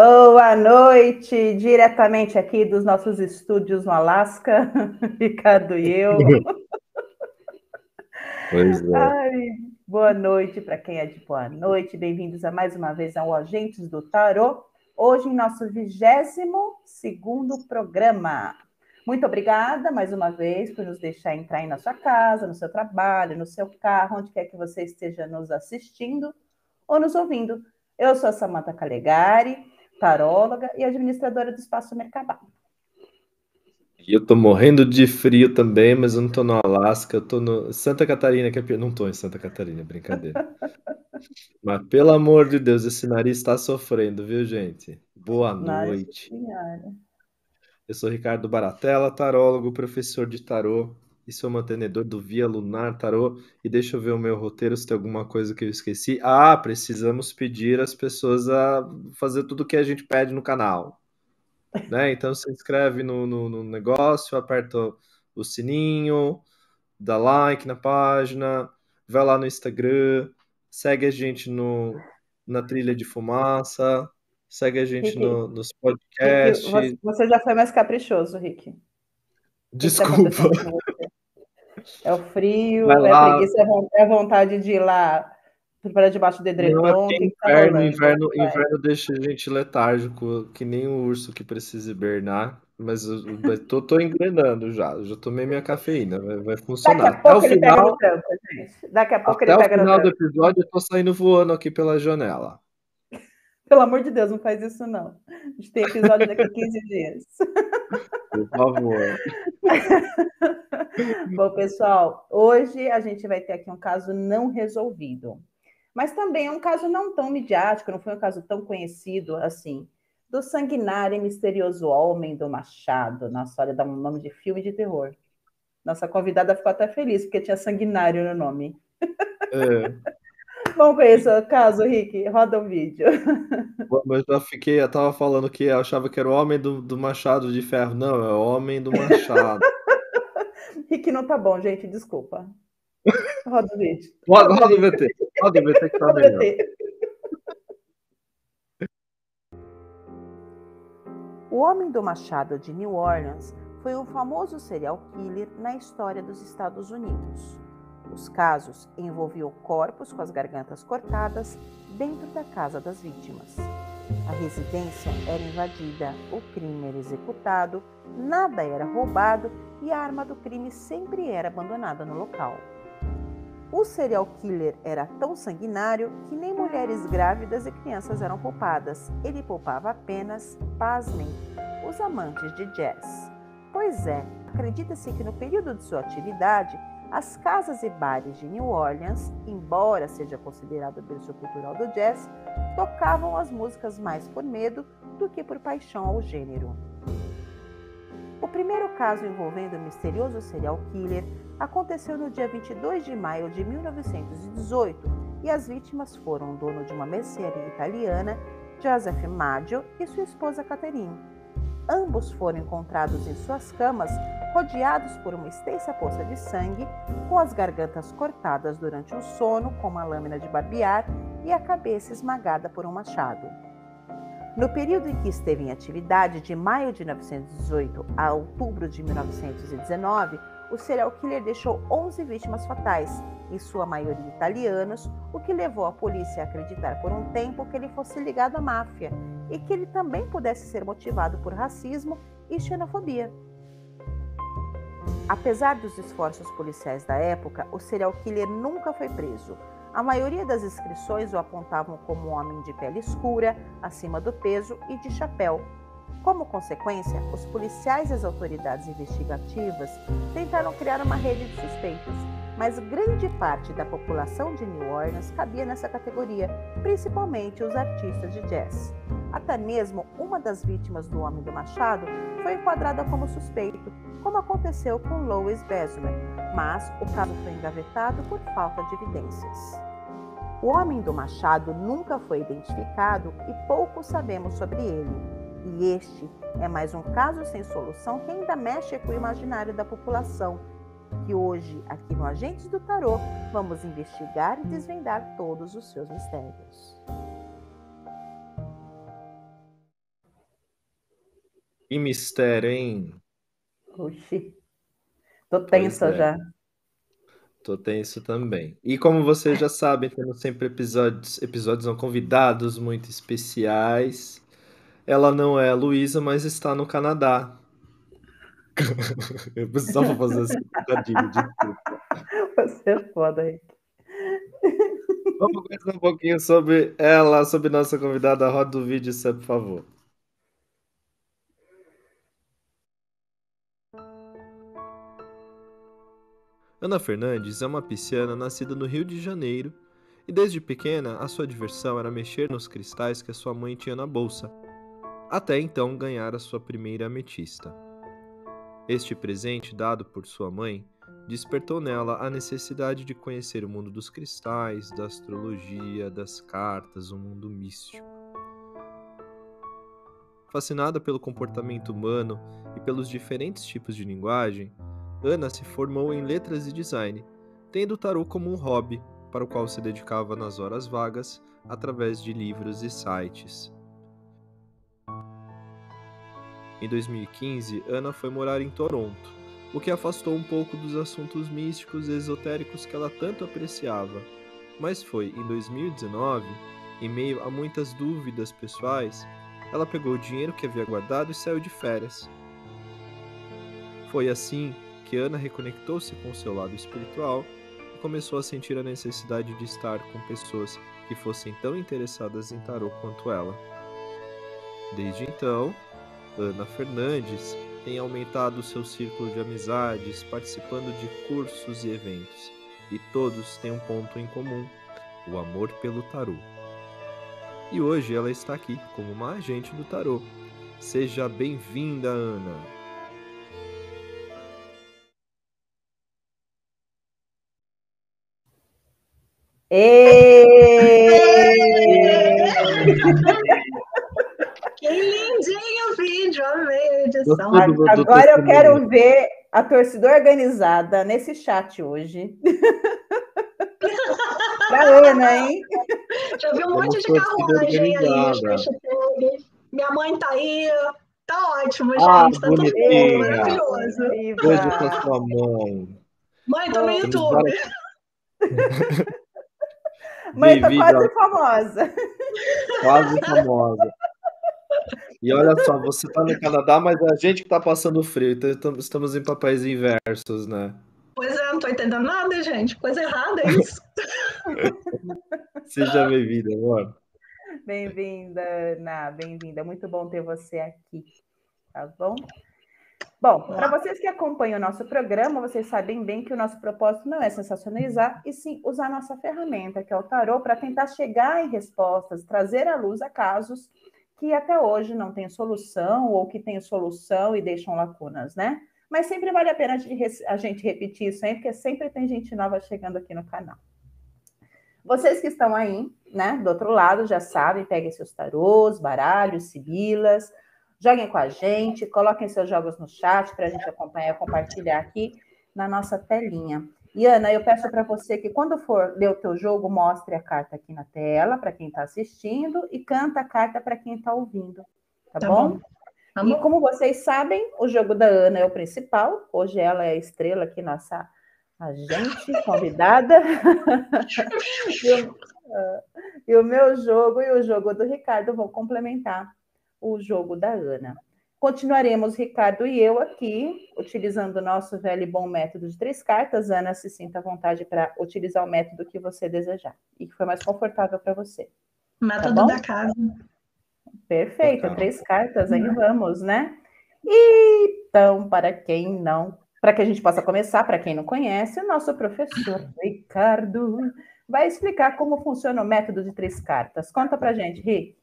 Boa noite, diretamente aqui dos nossos estúdios no Alasca, Ricardo e eu. Pois é. Ai, boa noite para quem é de boa noite, bem-vindos a mais uma vez ao Agentes do Tarô, hoje em nosso 22 programa. Muito obrigada mais uma vez por nos deixar entrar aí na sua casa, no seu trabalho, no seu carro, onde quer que você esteja nos assistindo ou nos ouvindo. Eu sou a Samanta Calegari, taróloga e administradora do Espaço Mercabal. E eu tô morrendo de frio também, mas eu não tô no Alasca, eu tô no Santa Catarina, que é... não tô em Santa Catarina, brincadeira. mas pelo amor de Deus, esse nariz está sofrendo, viu, gente? Boa noite. Senhora. Eu sou Ricardo Baratella, tarólogo, professor de tarô e sou mantenedor do Via Lunar Tarô. E deixa eu ver o meu roteiro se tem alguma coisa que eu esqueci. Ah, precisamos pedir às pessoas a fazer tudo o que a gente pede no canal. Né? Então se inscreve no, no, no negócio, aperta o sininho, dá like na página, vai lá no Instagram, segue a gente no, na trilha de fumaça, segue a gente Rick, no, nos podcasts. Rick, você já foi mais caprichoso, Rick. Desculpa. É o frio, é a preguiça, é a vontade de ir lá para debaixo do edredom. Não, é inverno, inverno, inverno deixa a gente letárgico, que nem um urso que precisa hibernar. Mas eu, eu tô, tô engrenando já, já tomei minha cafeína, vai, vai funcionar. Daqui a pouco até ele final, pega no tranco, gente. Daqui a pouco até ele pega no final do episódio eu tô saindo voando aqui pela janela. Pelo amor de Deus, não faz isso não. A gente tem episódio daqui a 15 dias. Por favor. Bom, pessoal, hoje a gente vai ter aqui um caso não resolvido. Mas também é um caso não tão midiático, não foi um caso tão conhecido assim. Do sanguinário e misterioso homem do Machado. Nossa, olha, dá um nome de filme de terror. Nossa convidada ficou até feliz, porque tinha sanguinário no nome. É. Vamos conhecer o caso, Rick? Roda um vídeo. Eu fiquei, eu tava falando que eu achava que era o homem do, do Machado de Ferro. Não, é o homem do Machado. Rick não tá bom, gente, desculpa. Roda o vídeo. Roda, roda o VT. Roda o VT que tá melhor. O Homem do Machado de New Orleans foi um famoso serial killer na história dos Estados Unidos. Os casos envolviam corpos com as gargantas cortadas dentro da casa das vítimas. A residência era invadida, o crime era executado, nada era roubado e a arma do crime sempre era abandonada no local. O serial killer era tão sanguinário que nem mulheres grávidas e crianças eram poupadas. Ele poupava apenas, pasmem, os amantes de jazz. Pois é, acredita-se que no período de sua atividade, as casas e bares de New Orleans, embora seja considerado berço cultural do jazz, tocavam as músicas mais por medo do que por paixão ao gênero. O primeiro caso envolvendo o misterioso serial killer aconteceu no dia 22 de maio de 1918 e as vítimas foram o dono de uma mercearia italiana, Joseph Maggio, e sua esposa Catherine. Ambos foram encontrados em suas camas rodeados por uma extensa poça de sangue, com as gargantas cortadas durante o sono com uma lâmina de barbear e a cabeça esmagada por um machado. No período em que esteve em atividade, de maio de 1918 a outubro de 1919, o serial killer deixou 11 vítimas fatais, em sua maioria italianos, o que levou a polícia a acreditar por um tempo que ele fosse ligado à máfia e que ele também pudesse ser motivado por racismo e xenofobia. Apesar dos esforços policiais da época, o serial killer nunca foi preso. A maioria das inscrições o apontavam como um homem de pele escura, acima do peso e de chapéu. Como consequência, os policiais e as autoridades investigativas tentaram criar uma rede de suspeitos, mas grande parte da população de New Orleans cabia nessa categoria, principalmente os artistas de jazz. Até mesmo uma das vítimas do Homem do Machado foi enquadrada como suspeito, como aconteceu com Louis Bessemer, mas o caso foi engavetado por falta de evidências. O Homem do Machado nunca foi identificado e pouco sabemos sobre ele. E este é mais um caso sem solução que ainda mexe com o imaginário da população, que hoje, aqui no Agentes do Tarô, vamos investigar e desvendar todos os seus mistérios. Que mistério, hein? Oxi. Tô tensa é. já. Tô tenso também. E como vocês já sabem, temos sempre episódios, episódios não convidados muito especiais. Ela não é a Luísa, mas está no Canadá. Eu precisava fazer esse trocadilho, desculpa. Você é foda, Rick. Vamos conversar um pouquinho sobre ela, sobre nossa convidada. Roda o vídeo, por favor. Ana Fernandes é uma pisciana nascida no Rio de Janeiro e desde pequena a sua diversão era mexer nos cristais que a sua mãe tinha na bolsa, até então ganhar a sua primeira ametista. Este presente dado por sua mãe despertou nela a necessidade de conhecer o mundo dos cristais, da astrologia, das cartas, o mundo místico. Fascinada pelo comportamento humano e pelos diferentes tipos de linguagem, Ana se formou em letras e design, tendo o tarô como um hobby para o qual se dedicava nas horas vagas através de livros e sites. Em 2015, Ana foi morar em Toronto, o que afastou um pouco dos assuntos místicos e esotéricos que ela tanto apreciava. Mas foi em 2019, em meio a muitas dúvidas pessoais, ela pegou o dinheiro que havia guardado e saiu de férias. Foi assim que Ana reconectou-se com seu lado espiritual e começou a sentir a necessidade de estar com pessoas que fossem tão interessadas em tarô quanto ela. Desde então, Ana Fernandes tem aumentado seu círculo de amizades, participando de cursos e eventos, e todos têm um ponto em comum: o amor pelo tarô. E hoje ela está aqui como uma agente do tarô. Seja bem-vinda, Ana! que lindinho o vídeo, amei a edição. Agora eu quero ver a torcida organizada nesse chat hoje. pra Ana, hein? Já vi um monte de carruagem aí, hashtag. Minha mãe tá aí. Tá ótimo, ah, gente. Tá tudo maravilhoso. Beijo pra sua mãe. Mãe, tô no YouTube. Mãe, tá quase famosa. Quase famosa. E olha só, você tá no Canadá, mas é a gente que tá passando frio, então estamos em papéis inversos, né? Pois é, não tô entendendo nada, gente. Coisa errada é isso. Seja bem-vinda, amor. Bem-vinda, Ana, bem-vinda. Muito bom ter você aqui, tá bom? Bom, para vocês que acompanham o nosso programa, vocês sabem bem que o nosso propósito não é sensacionalizar, e sim usar a nossa ferramenta, que é o tarô, para tentar chegar em respostas, trazer à luz a casos que até hoje não têm solução ou que têm solução e deixam lacunas, né? Mas sempre vale a pena a gente repetir isso aí, porque sempre tem gente nova chegando aqui no canal. Vocês que estão aí, né, do outro lado, já sabem, peguem seus tarôs, baralhos, sibilas, Joguem com a gente, coloquem seus jogos no chat para a gente acompanhar e compartilhar aqui na nossa telinha. E Ana, eu peço para você que quando for ler o teu jogo, mostre a carta aqui na tela para quem está assistindo e canta a carta para quem está ouvindo. Tá, tá bom? bom? Tá e como vocês sabem, o jogo da Ana é o principal. Hoje ela é a estrela aqui, nossa agente convidada. e, o, e o meu jogo e o jogo do Ricardo vão complementar o jogo da Ana. Continuaremos, Ricardo e eu, aqui, utilizando o nosso velho e bom método de três cartas. Ana, se sinta à vontade para utilizar o método que você desejar e que for mais confortável para você. Método tá da casa. Perfeito, três cartas, aí vamos, né? Então, para quem não, para que a gente possa começar, para quem não conhece, o nosso professor Ricardo vai explicar como funciona o método de três cartas. Conta para gente, Rick.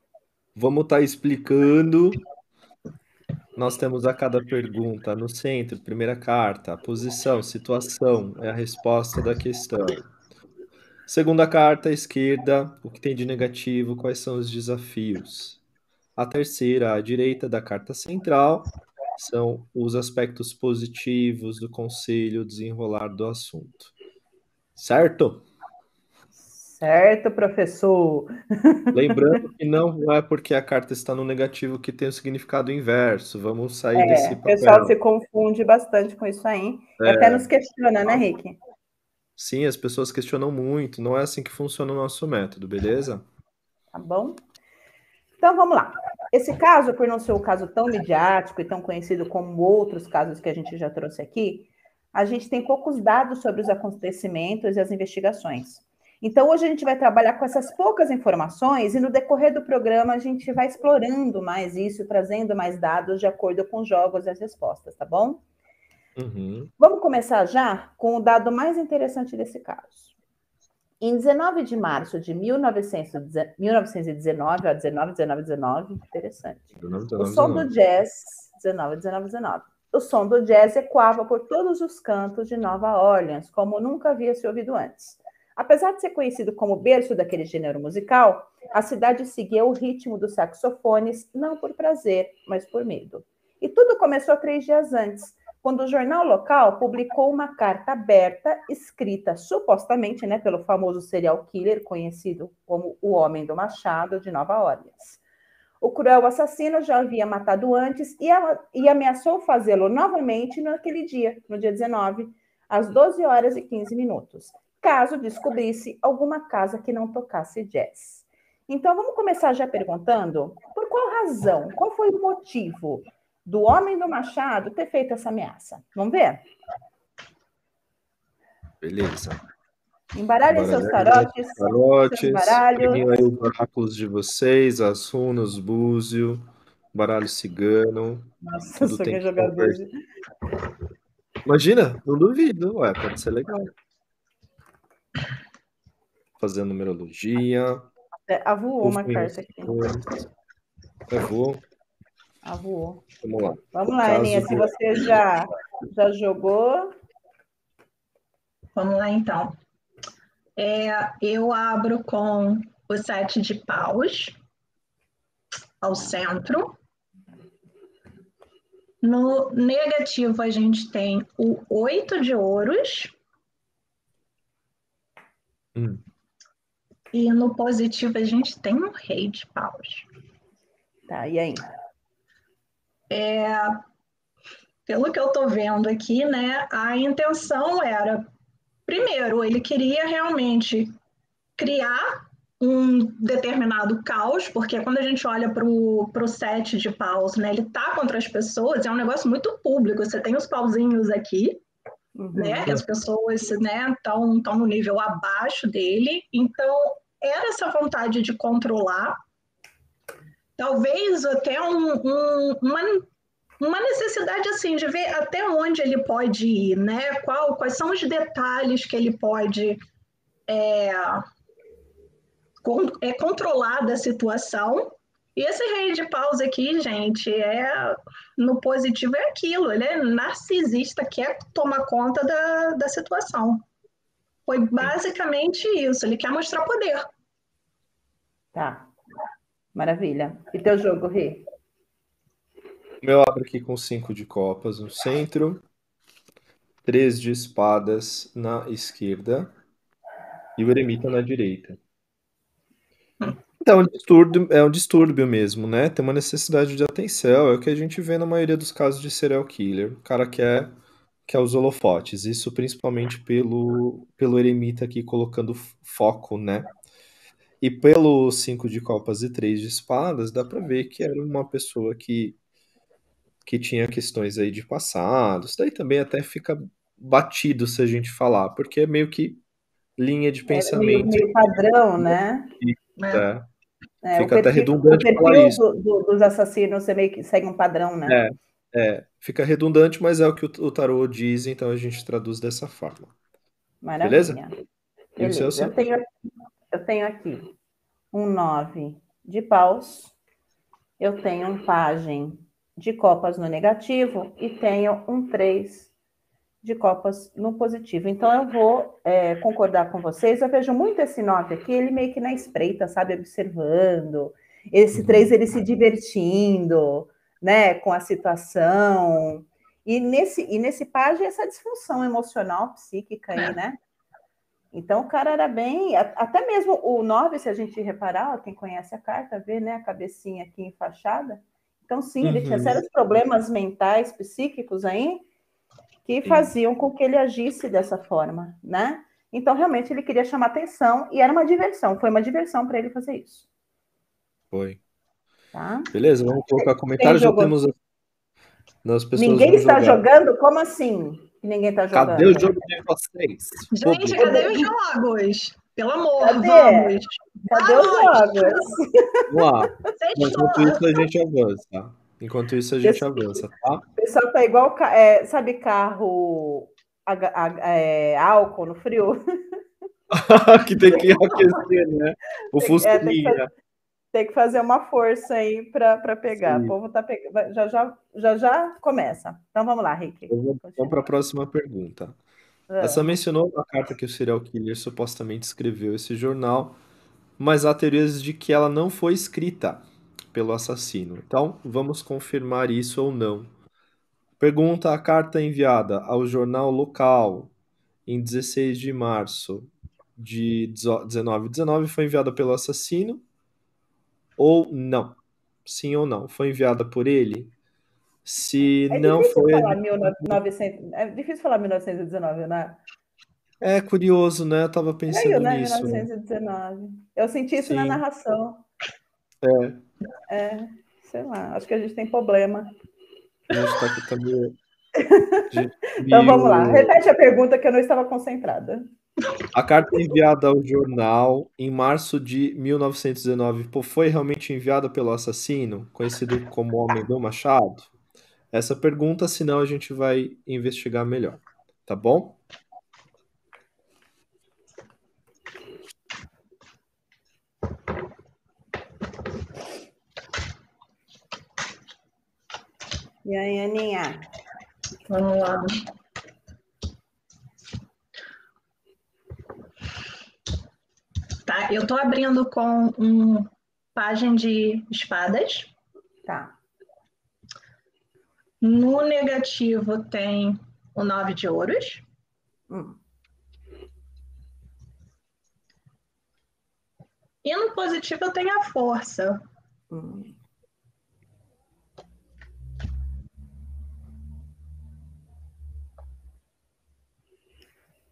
Vamos estar tá explicando. Nós temos a cada pergunta no centro, primeira carta, posição, situação, é a resposta da questão. Segunda carta, esquerda, o que tem de negativo, quais são os desafios. A terceira, à direita da carta central, são os aspectos positivos do conselho, desenrolar do assunto. Certo? Certo, professor. Lembrando que não é porque a carta está no negativo que tem o significado inverso. Vamos sair é, desse papel. O pessoal se confunde bastante com isso aí. É. Até nos questiona, né, Rick? Sim, as pessoas questionam muito. Não é assim que funciona o nosso método, beleza? Tá bom. Então vamos lá. Esse caso, por não ser um caso tão midiático e tão conhecido como outros casos que a gente já trouxe aqui, a gente tem poucos dados sobre os acontecimentos e as investigações. Então, hoje a gente vai trabalhar com essas poucas informações e no decorrer do programa a gente vai explorando mais isso, trazendo mais dados de acordo com os jogos e as respostas, tá bom? Uhum. Vamos começar já com o dado mais interessante desse caso. Em 19 de março de 1919, ó, 19, 19, 19, interessante. 19, 19, o som 19. do jazz, 19, 19, 19. O som do jazz ecoava por todos os cantos de Nova Orleans, como nunca havia se ouvido antes. Apesar de ser conhecido como berço daquele gênero musical, a cidade seguia o ritmo dos saxofones, não por prazer, mas por medo. E tudo começou três dias antes, quando o jornal local publicou uma carta aberta, escrita supostamente né, pelo famoso serial killer conhecido como o Homem do Machado de Nova Orleans. O cruel assassino já havia matado antes e, a, e ameaçou fazê-lo novamente naquele dia, no dia 19, às 12 horas e 15 minutos caso descobrisse alguma casa que não tocasse jazz. Então, vamos começar já perguntando por qual razão, qual foi o motivo do homem do Machado ter feito essa ameaça? Vamos ver? Beleza. Embaralhem seus tarotes. Tarotes. Peguem aí os oráculos de vocês, as runas, búzio, baralho cigano. Nossa, só quer jogar búzio. Imagina, não duvido. Ué, pode ser legal fazendo numerologia. É, avoou uma carta aqui. Avou. Avou. Vamos lá. Vamos lá, Aninha, se você já, já jogou. Vamos lá, então. É, eu abro com o sete de paus ao centro. No negativo, a gente tem o oito de ouros. Hum. E no positivo a gente tem um rei de paus. Tá, e aí? É, pelo que eu tô vendo aqui, né, a intenção era, primeiro, ele queria realmente criar um determinado caos, porque quando a gente olha para o set de paus, né, ele tá contra as pessoas, é um negócio muito público. Você tem os pauzinhos aqui, uhum. né? As pessoas né, estão no nível abaixo dele. Então, era essa vontade de controlar, talvez até um, um, uma, uma necessidade assim de ver até onde ele pode ir, né? Qual, quais são os detalhes que ele pode é, con, é, controlar da situação e esse rei de paus aqui, gente, é no positivo é aquilo, ele é narcisista, quer tomar conta da, da situação. Foi basicamente isso, ele quer mostrar poder. Tá. Maravilha. E teu jogo, Rê? Eu abro aqui com cinco de copas no centro, três de espadas na esquerda e o eremita na direita. Então, é um distúrbio, é um distúrbio mesmo, né? Tem uma necessidade de atenção, é o que a gente vê na maioria dos casos de serial killer. O cara quer, quer os holofotes, isso principalmente pelo, pelo eremita aqui colocando foco, né? E pelo cinco de copas e três de espadas, dá para ver que era uma pessoa que, que tinha questões aí de passado. Isso daí também até fica batido se a gente falar, porque é meio que linha de pensamento. É meio, meio padrão, né? É. É, Fica até redundante falar isso. Do, do, dos assassinos você meio que segue um padrão, né? É, é, fica redundante, mas é o que o, o tarô diz, então a gente traduz dessa forma. Maravilha. Beleza? Beleza. Eu, tenho, eu tenho aqui um 9 de paus, eu tenho um pajem de copas no negativo e tenho um 3 de copas no positivo. Então, eu vou é, concordar com vocês. Eu vejo muito esse 9 aqui, ele meio que na espreita, sabe? Observando. Esse 3, uhum. ele se divertindo, né? Com a situação. E nesse, e nesse página, essa disfunção emocional, psíquica aí, é. né? Então o cara era bem. Até mesmo o 9, se a gente reparar, quem conhece a carta, vê né, a cabecinha aqui enfaixada. Então, sim, ele tinha Uhum. sérios problemas mentais, psíquicos aí, que Sim. faziam com que ele agisse dessa forma, né? Então, realmente, ele queria chamar atenção e era uma diversão, foi uma diversão para ele fazer isso, Foi. Tá? Beleza, vamos colocar comentário. Já temos as, pessoas Ninguém está jogar. jogando? Como assim? que Ninguém está jogando. Cadê o jogo de vocês? Gente, Público. cadê os jogos? Pelo amor, Cadê? vamos. Cadê os jogos? Vamos lá. Enquanto isso, a gente avança. tá? Enquanto isso, a gente Esse- avança, tá? O pessoal tá igual, é, sabe, carro a- a- é, álcool no frio? que tem que aquecer, né? O Tem- é, tem que fazer uma força aí para pegar. Sim. O povo tá pegando. Já, já, já já começa. Então vamos lá, Rick. Vamos para a próxima pergunta. Ah, Essa mencionou a carta que o serial killer supostamente escreveu esse jornal, mas há teorias de que ela não foi escrita pelo assassino. Então, vamos confirmar isso ou não. Pergunta: a carta enviada ao jornal local em 16 de março de 1919 foi enviada pelo assassino ou não? Sim ou não? Foi enviada por ele? Se É não foi, falar 1900, é difícil falar 1919, né? É curioso, né? Eu tava pensando Caiu, né? nisso. né? 1919. Eu senti isso na Sim. narração. É, É, sei lá, acho que a gente tem problema. tá aqui também. gente Então vamos lá. Repete a pergunta que eu não estava concentrada. A carta enviada ao jornal em março de 1919 pô, foi realmente enviada pelo assassino, conhecido como Homem do Machado? Essa pergunta, senão a gente vai investigar melhor, tá bom? E aí, Aninha? Vamos lá. Tá, eu tô abrindo com um página de espadas. Tá. No negativo tem o nove de ouros. Hum. E no positivo eu tenho a força. Hum.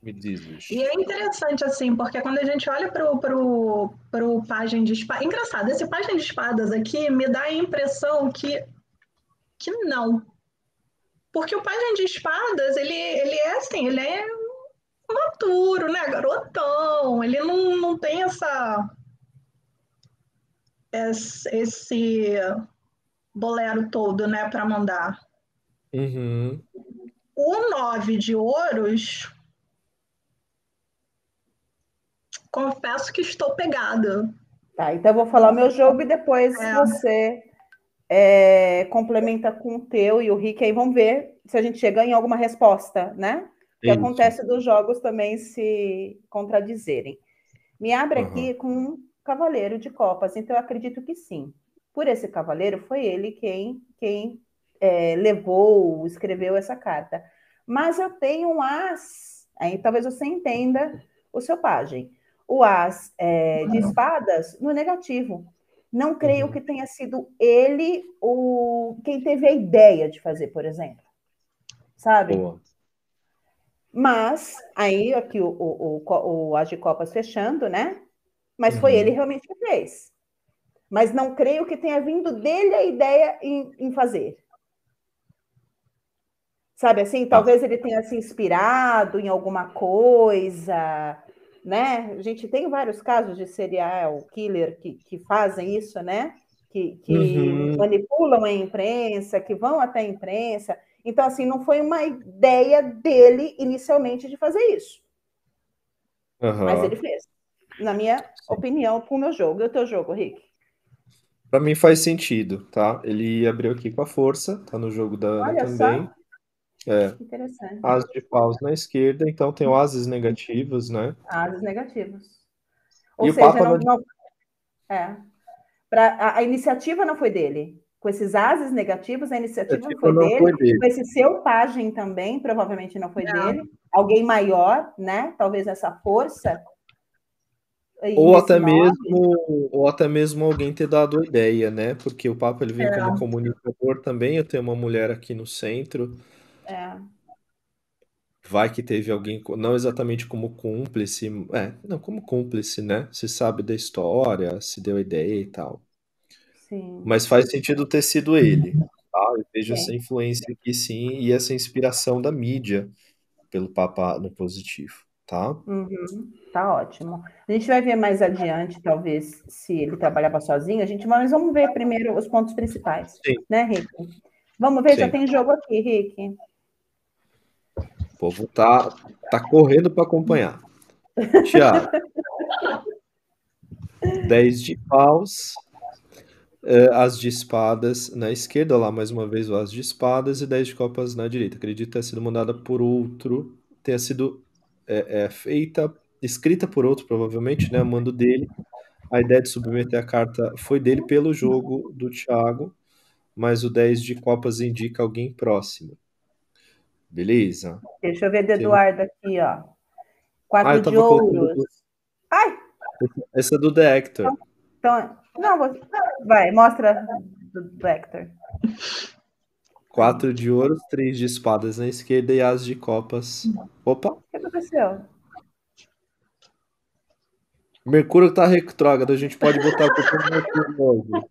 Me diz, bicho. E é interessante, assim, porque quando a gente olha pro, pro, pro página de espadas. Engraçado, esse página de espadas aqui me dá a impressão que, que não. Porque o página de espadas, ele, ele é assim, ele é maturo, né? Garotão. Ele não, não tem essa. Esse, esse bolero todo, né, para mandar. Uhum. O nove de ouros. Confesso que estou pegada. Tá, então eu vou falar o meu jogo e depois É. você é, complementa com o teu e o Rick, aí vamos ver se a gente chega em alguma resposta, né? Que Isso. acontece dos jogos também se contradizerem. Me abre Aham. aqui com um cavaleiro de copas, então eu acredito que sim. Por esse cavaleiro foi ele quem, quem é, levou, escreveu essa carta. Mas eu tenho um as, aí talvez você entenda o seu pajem. O as é, de espadas no negativo. Não creio Uhum. que tenha sido ele o quem teve a ideia de fazer, por exemplo. Sabe? Boa. Mas, aí, aqui o, o, o, o As de Copas fechando, né? Mas foi Uhum. ele realmente que fez. Mas não creio que tenha vindo dele a ideia em, em fazer. Sabe assim? Talvez ele tenha se inspirado em alguma coisa, né? A gente tem vários casos de serial killer que, que fazem isso, né? Que, que Uhum. manipulam a imprensa, que vão até a imprensa. Então, assim, não foi uma ideia dele inicialmente de fazer isso, Aham. mas ele fez. Na minha opinião, com o meu jogo. E o teu jogo, Rick? Pra mim faz sentido, tá? Ele abriu aqui com a força, tá no jogo da Olha também. só, É, interessante. as de paus na esquerda, então tem o ases negativos, né? Ases negativos. E Ou o seja, Papa não, não- não- é. Pra, a, a iniciativa não foi dele. com esses ases negativos, a iniciativa tipo, foi, não dele, foi dele. com esse seu pajem também, provavelmente não foi Não. dele, alguém maior, né? Talvez essa força. Ou até nome. mesmo, ou até mesmo alguém ter dado a ideia, né? Porque o Papa ele vem É. como comunicador também. Eu tenho uma mulher aqui no centro. É, Vai que teve alguém, não exatamente como cúmplice, é, não, como cúmplice, né? Se sabe da história, se deu a ideia e tal. sim. Mas faz sentido ter sido ele, tá? Eu vejo Sim. essa influência aqui sim e essa inspiração da mídia pelo Papa no positivo, tá? Uhum, tá ótimo. A gente vai ver mais adiante, talvez, se ele trabalhava sozinho. A gente, mas vamos ver primeiro os pontos principais, Sim. né, Rick? Vamos ver, já Sim. tem jogo aqui, Rick. O povo tá, tá correndo para acompanhar. Tiago. 10 de paus, eh, as de espadas na esquerda, lá mais uma vez o as de espadas e 10 de copas na direita. Acredito ter sido mandada por outro, tenha sido é, é, feita, escrita por outro, provavelmente, né? Mando dele. A ideia de submeter a carta foi dele pelo jogo do Thiago, mas o 10 de copas indica alguém próximo. Beleza? Deixa eu ver do Eduardo aqui, ó. Ah, Quatro eu de ouros. do- Ai, Essa é do The Hector. então, não, você- vai, mostra do, do Hector. Quatro de ouros, três de espadas na esquerda e as de copas. Opa, O que aconteceu? Mercúrio tá retrógrado, a gente pode botar no Mercúrio novo.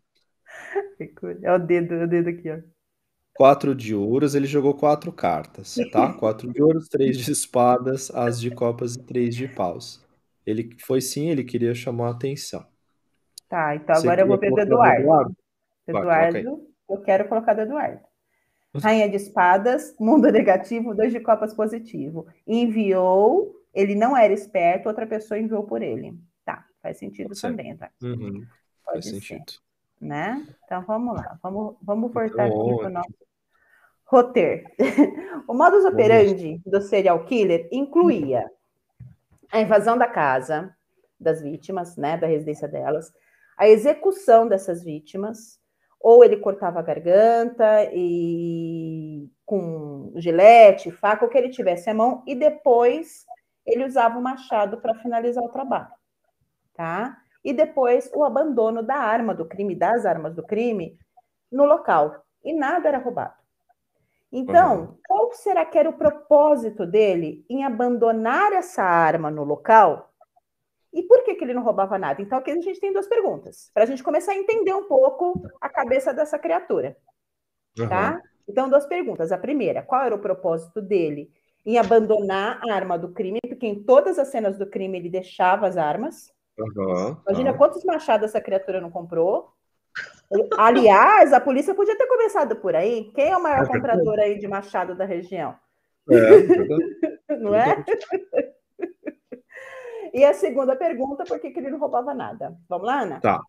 É o dedo, é o dedo aqui, ó. Quatro de ouros, ele jogou quatro cartas, tá? Quatro de ouros, três de espadas, as de copas e três de paus. Ele foi sim, ele queria chamar a atenção. Tá, então Você agora eu vou ver do Eduardo. Coloca Eduardo, eu quero colocar do Eduardo. Rainha de espadas, mundo negativo, dois de copas positivo. Enviou, ele não era esperto, outra pessoa enviou por ele. Tá, faz sentido Pode também, Eduardo. Uhum, faz ser, sentido. Né? Então vamos lá, vamos, vamos voltar Então, aqui para o nosso roteiro. o modus operandi do serial killer incluía a invasão da casa das vítimas, né, da residência delas, a execução dessas vítimas, ou ele cortava a garganta e com gilete, faca, o que ele tivesse à mão, e depois ele usava o machado para finalizar o trabalho, tá? E depois o abandono da arma do crime, das armas do crime, no local. E nada era roubado. Então, Uhum. qual será que era o propósito dele em abandonar essa arma no local? E por que, que ele não roubava nada? Então, aqui a gente tem duas perguntas, para a gente começar a entender um pouco a cabeça dessa criatura, tá? Então, duas perguntas. A primeira, qual era o propósito dele em abandonar a arma do crime? Porque em todas as cenas do crime ele deixava as armas. Aham, Imagina tá. quantos machados essa criatura não comprou. Aliás, a polícia podia ter começado por aí. Quem é o maior É comprador aí de machado da região? É, verdade. Não é? E a segunda pergunta, por que, que ele não roubava nada? Vamos lá, Ana? Tá.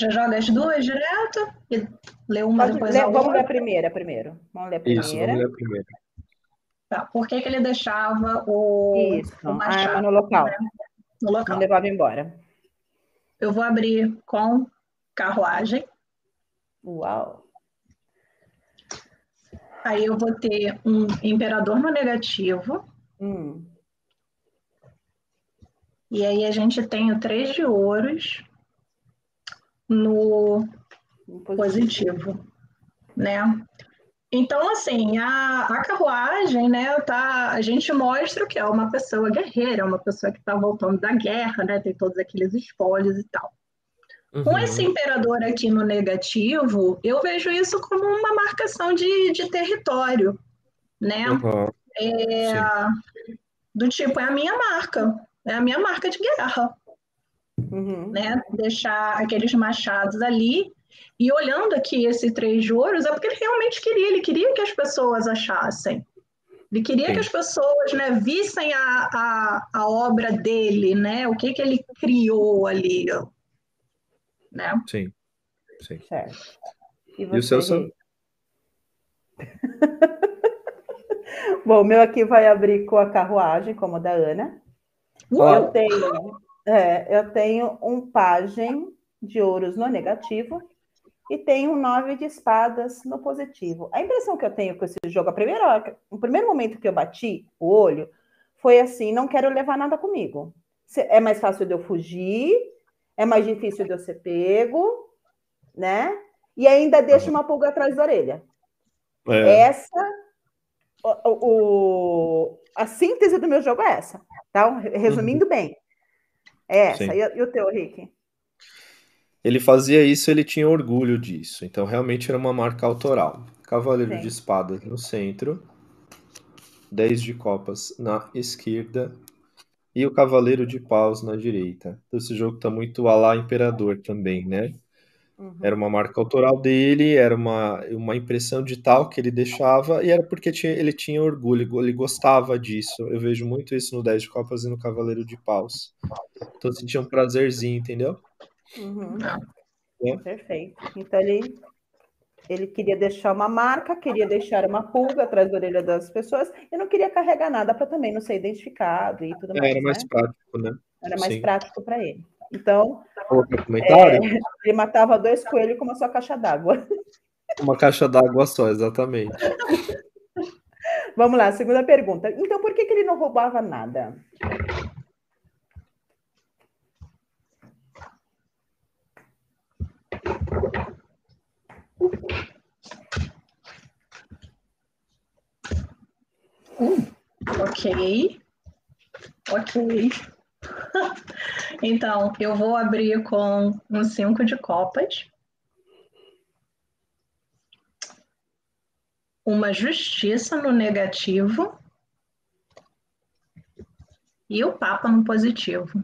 Já joga as duas direto e lê uma Pode depois ler- a vamos ler outra. a primeira primeiro. Vamos ler a Isso, primeira. vamos ler a primeira. Tá, Por que, que ele deixava o, Isso, o a machado arma no local. no Não local? levava embora. Eu vou abrir com carruagem. Uau. Aí eu vou ter um imperador no negativo. Hum, E aí a gente tem o três de ouros no positivo, né? Então, assim, a, a carruagem, né, tá, a gente mostra que é uma pessoa guerreira, uma pessoa que está voltando da guerra, né, tem todos aqueles espólios e tal. Com Uhum. esse imperador aqui no negativo, eu vejo isso como uma marcação de, de território, né? Aham, É, do tipo, é a minha marca, é a minha marca de guerra, Uhum. né? Deixar aqueles machados ali. E olhando aqui esse três de ouros, é porque ele realmente queria, ele queria que as pessoas achassem. Ele queria Sim. que as pessoas né, vissem a, a, a obra dele, né? O que, que ele criou ali, né? Sim. Sim. Certo. E E o você, seu? Bom, o meu aqui vai abrir com a carruagem, como o da Ana. Eu tenho, é, eu tenho um pajem de ouros no negativo e tenho um nove de espadas no positivo. A impressão que eu tenho com esse jogo, a primeira, o primeiro momento que eu bati o olho, foi assim: não quero levar nada comigo. É mais fácil de eu fugir, é mais difícil de eu ser pego, né? E ainda deixa uma pulga atrás da orelha. É. Essa, o, o, a síntese do meu jogo é essa, tá? Resumindo uhum. bem, é essa. E, e, o teu, Rick? Ele fazia isso, ele tinha orgulho disso. Então, realmente era uma marca autoral. Cavaleiro Sim. de espadas no centro, 10 de copas na esquerda e o cavaleiro de paus na direita. Então, esse jogo tá muito a lá imperador também, né? Uhum. Era uma marca autoral dele, era uma, uma impressão digital que ele deixava, e era porque tinha, ele tinha orgulho, ele gostava disso. Eu vejo muito isso no 10 de Copas e no Cavaleiro de Paus. Então sentia um prazerzinho, entendeu? Uhum. É. Perfeito. Então ele, ele queria deixar uma marca, queria deixar uma pulga atrás da orelha das pessoas, e não queria carregar nada para também não ser identificado e tudo mais. Era mais né? prático, né? Era mais Sim. prático para ele. Então, é, ele matava dois coelhos com uma só caixa d'água. Uma caixa d'água só, exatamente. Vamos lá, segunda pergunta. Então, por que, que ele não roubava nada? Hum, ok. Ok. então, eu vou abrir com um cinco de copas. Uma justiça no negativo. E o Papa no positivo.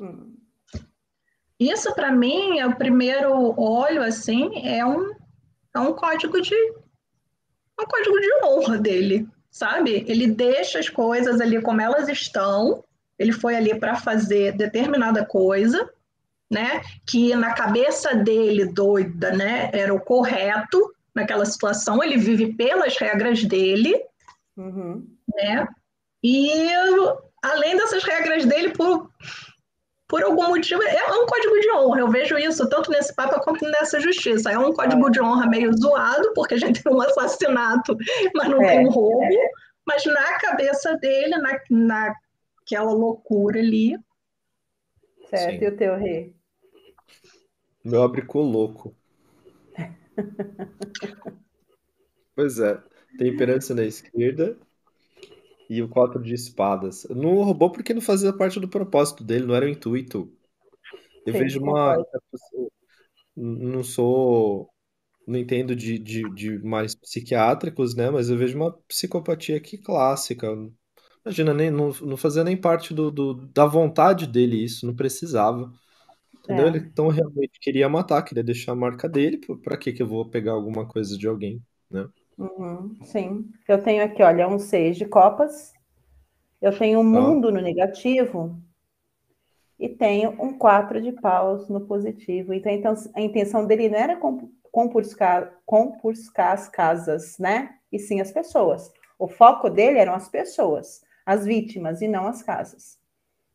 Hum. Isso, para mim, é o primeiro olho, assim, é um, é um código de. um código de honra dele, sabe? Ele deixa as coisas ali como elas estão ele foi ali para fazer determinada coisa, né? Que na cabeça dele, doida, né? Era o correto naquela situação. Ele vive pelas regras dele, uhum. né? E além dessas regras dele, por, por algum motivo, é um código de honra. Eu vejo isso tanto nesse Papa quanto nessa justiça. É um código de honra meio zoado, porque a gente tem um assassinato, mas não é. tem um roubo. Mas na cabeça dele, na, na aquela loucura ali. Certo, Sim. e o teu rei? Meu abricou louco. pois é, temperança na esquerda e o quatro de espadas. Não roubou porque não fazia parte do propósito dele, não era o intuito. Eu Sim, vejo uma. Não sou. Não entendo de, de, de mais psiquiátricos, né? Mas eu vejo uma psicopatia aqui clássica. Imagina, nem, não, não fazia nem parte do, do, da vontade dele isso, não precisava. Entendeu? É. Ele então realmente queria matar, queria deixar a marca dele. Pra que que eu vou pegar alguma coisa de alguém, né? Uhum, sim. Eu tenho aqui, olha, um seis de copas. Eu tenho um tá. mundo no negativo. E tenho um quatro de paus no positivo. Então, então a intenção dele não era compulsar, compulsar as casas, né? E sim as pessoas. O foco dele eram as pessoas as vítimas e não as casas.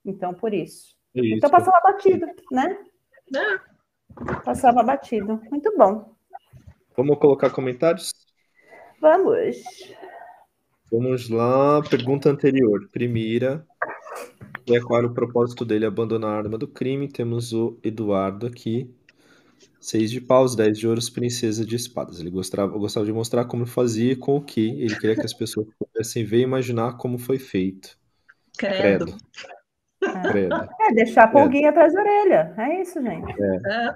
Então, por isso. isso. Então, passava batido, né? É. Passava batido. Muito bom. Vamos colocar comentários? Vamos. Vamos lá. Pergunta anterior. Primeira. É qual era o propósito dele abandonar a arma do crime? Temos o Eduardo aqui. Seis de paus, dez de ouros, princesa de espadas. Ele gostava, gostava de mostrar como fazia e com o que. Ele queria que as pessoas pudessem ver e imaginar como foi feito. Credo. Credo. Credo. É, deixar a pulguinha atrás da orelha. É isso, gente. É. é.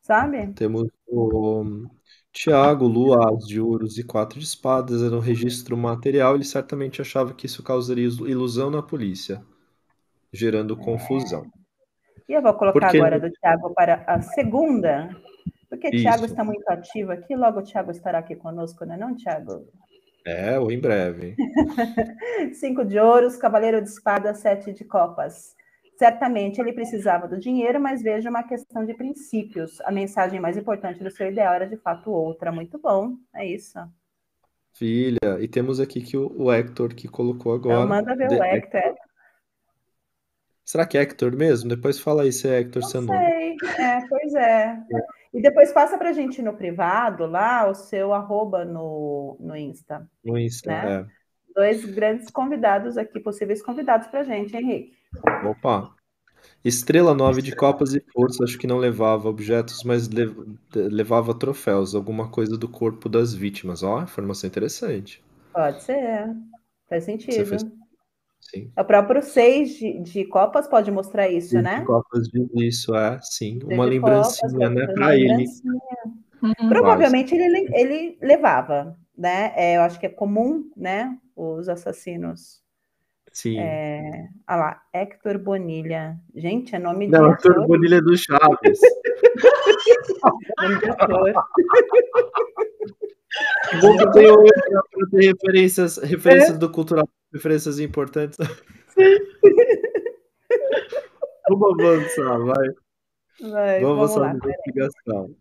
Sabe? Temos o Tiago, Lua, as de ouros e quatro de espadas. Era um registro material. Ele certamente achava que isso causaria ilusão na polícia, gerando é. confusão. E eu vou colocar porque... agora do Tiago para a segunda, porque Isso. Tiago está muito ativo aqui, logo o Tiago estará aqui conosco, não é não, Tiago? É, ou em breve. Cinco de ouros, cavaleiro de espada, sete de copas. Certamente ele precisava do dinheiro, mas veja uma questão de princípios. A mensagem mais importante do seu ideal era de fato outra. Muito bom, é isso. filha. E temos aqui que o, o Hector que colocou agora. Então, manda ver o Hector. Será que é Hector mesmo? Depois fala aí se é Hector Não seu nome. sei, é, pois é. E depois passa pra gente no privado lá o seu arroba no, no Insta. No Insta, Né? Dois grandes convidados aqui, possíveis convidados pra gente, Henrique. é. Opa. Estrela 9 de copas e força, acho que não levava objetos, mas le- levava troféus, alguma coisa do corpo das vítimas. Ó, informação interessante. Pode ser, faz Você sentido. fez. Sim. O próprio seis de, de copas pode mostrar isso, Seis né? de copas diz isso, é, sim. Seis Uma de copas, lembrancinha, né, uma pra ele. lembrancinha. Uhum. Provavelmente ele, ele levava, né? É, eu acho que é comum, né? Os assassinos. Sim. É... Ah lá, Hector Bonilha. Gente, é nome de Não, ator. Arthur Bonilha do Chaves. nome de ator. Bom que tem o pra ter referências, referências do cultural, referências importantes. Vamos avançar, vai. Vai, Vamos vamos avançar lá. na investigação.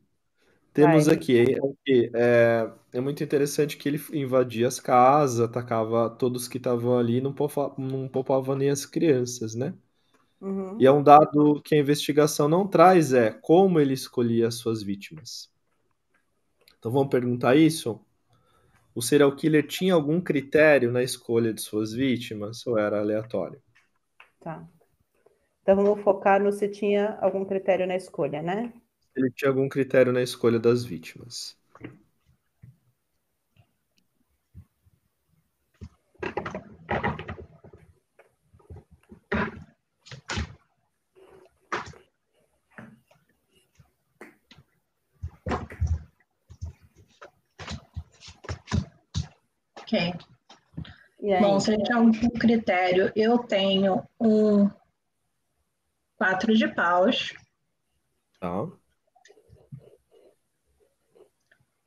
Temos Vai. aqui, aqui, é, é muito interessante que ele invadia as casas, atacava todos que estavam ali, não poupa- não poupava nem as crianças, né? Uhum. E é um dado que a investigação não traz, é como ele escolhia as suas vítimas. Então vamos perguntar isso? O serial killer tinha algum critério na escolha de suas vítimas ou era aleatório? Tá. Então vamos focar no se tinha algum critério na escolha, né? Ele tinha algum critério na escolha das vítimas. Ok. E aí? Bom, se ele tinha algum critério, eu tenho um quatro de paus, Tá?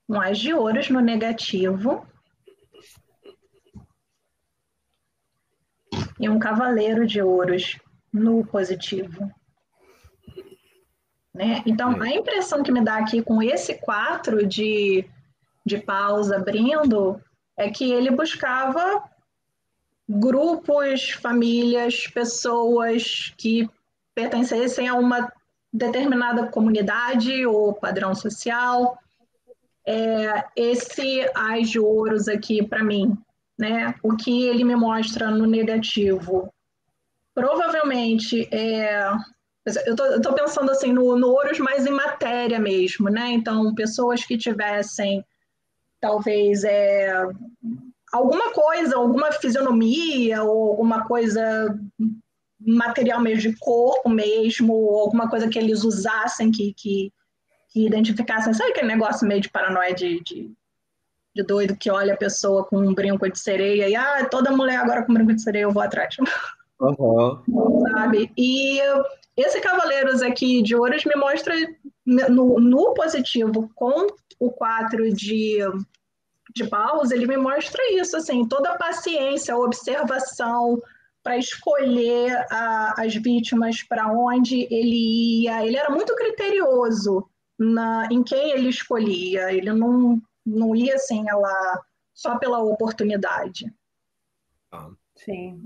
um as de ouros no negativo e um cavaleiro de ouros no positivo. Né? Então, a impressão que me dá aqui com esse quatro de, de paus abrindo é que ele buscava grupos, famílias, pessoas que pertencessem a uma determinada comunidade ou padrão social. É, esse as de ouros aqui, para mim, né? O que ele me mostra no negativo, provavelmente é. Eu tô pensando assim no, no ouros mais em matéria mesmo, né? Então, pessoas que tivessem talvez é, alguma coisa, alguma fisionomia ou alguma coisa material mesmo de corpo mesmo, ou alguma coisa que eles usassem que, que, que identificassem, sabe aquele negócio meio de paranoia de, de, de doido que olha a pessoa com um brinco de sereia e ah, toda mulher agora com brinco de sereia eu vou atrás, Aham. sabe? E esse Cavaleiros aqui de Ouros me mostra no, no positivo com o 4 de, de paus, ele me mostra isso, assim, toda a paciência, a observação para escolher a, as vítimas, para onde ele ia. Ele era muito criterioso na, em quem ele escolhia, ele não, não ia assim, ela, só pela oportunidade. Tá. Sim.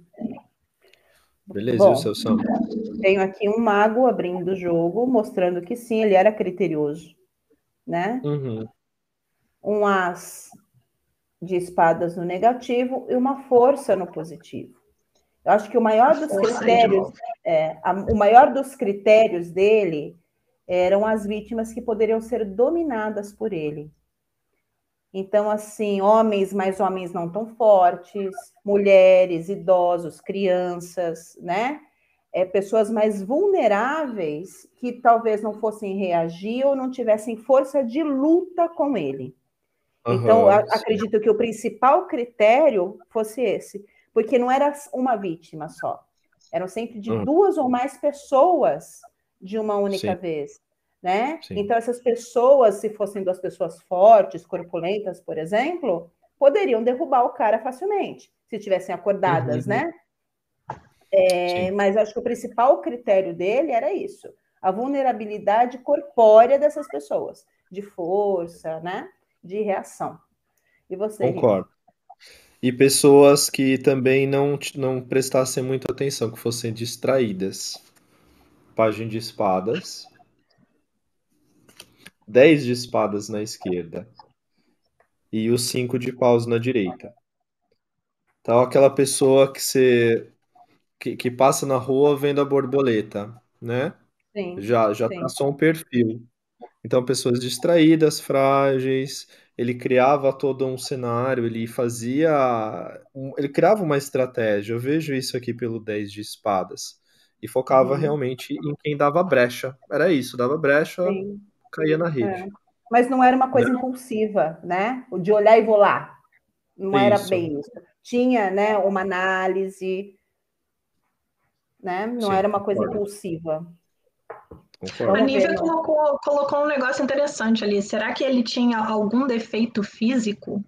Beleza, Bom. e o seu Sam? Tenho aqui um mago abrindo o jogo, mostrando que sim, ele era criterioso, né? Uhum. Um as de espadas no negativo e uma força no positivo. Eu acho que o maior dos critérios, é, a- o maior dos critérios dele eram as vítimas que poderiam ser dominadas por ele. Então, assim, homens, mas homens não tão fortes, mulheres, idosos, crianças, né? É, pessoas mais vulneráveis que talvez não fossem reagir ou não tivessem força de luta com ele. Então, Aham, a- acredito que o principal critério fosse esse, porque não era uma vítima só, eram sempre de Hum. duas ou mais pessoas de uma única Sim. vez, né? Sim. Então, essas pessoas, se fossem duas pessoas fortes, corpulentas, por exemplo, poderiam derrubar o cara facilmente, se tivessem acordadas, Uhum. né? É, mas acho que o principal critério dele era isso, a vulnerabilidade corpórea dessas pessoas, de força, né? De reação. E você? Concordo. E pessoas que também não, não prestassem muita atenção, que fossem distraídas. Página de espadas. 10 de espadas na esquerda. E os 5 de paus na direita. Então, aquela pessoa que você que, que passa na rua vendo a borboleta, né? Sim, Já, já sim. traçou um perfil. Então, pessoas distraídas, frágeis, ele criava todo um cenário, ele fazia. um- ele criava uma estratégia. Eu vejo isso aqui pelo 10 de espadas. E focava Uhum. realmente em quem dava brecha. Era isso, dava brecha, Sim. caía na É. rede. Mas não era uma coisa impulsiva, né? O de olhar e vou lá. Não era Isso. bem isso. Tinha, né, uma análise, né? Não Sim, era uma coisa concordo. impulsiva. Concordo. A Nívia colocou, colocou um negócio interessante ali. Será que ele tinha algum defeito físico?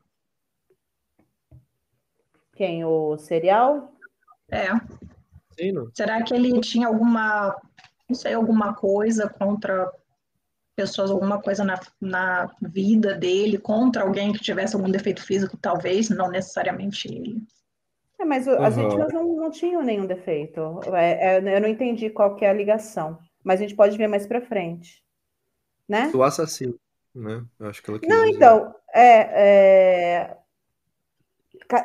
Quem? O cereal? É. Sim? Será que ele tinha alguma, não sei, alguma coisa contra pessoas, alguma coisa na, na vida dele, contra alguém que tivesse algum defeito físico, talvez, não necessariamente ele. É, mas o- as vítimas não, não tinham nenhum defeito. É, é, eu não entendi qual que é a ligação. Mas a gente pode ver mais para frente, né? Do assassino, né? Eu acho que ela quis Não, dizer. então, é, é,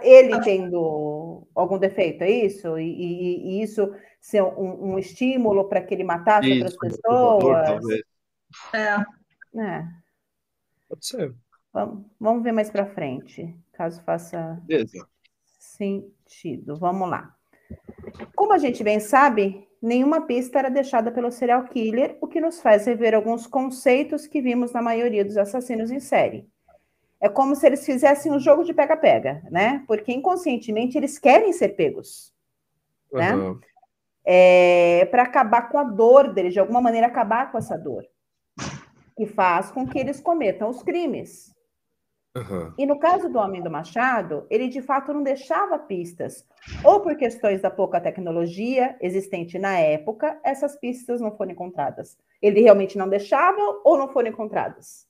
ele tendo algum defeito, é isso? E, e- e isso ser um, um estímulo para que ele matasse outras Isso, motivador, pessoas? talvez. É, É, Pode ser. vamos, vamos ver mais para frente, caso faça Beleza. sentido. Vamos lá. Como a gente bem sabe, nenhuma pista era deixada pelo serial killer, o que nos faz rever alguns conceitos que vimos na maioria dos assassinos em série. É como se eles fizessem um jogo de pega-pega, né? Porque inconscientemente eles querem ser pegos, né? Aham. É, para acabar com a dor deles, de alguma maneira acabar com essa dor, que faz com que eles cometam os crimes. Aham. E no caso do Homem do Machado, ele de fato não deixava pistas, ou por questões da pouca tecnologia existente na época, essas pistas não foram encontradas. Ele realmente não deixava ou não foram encontradas?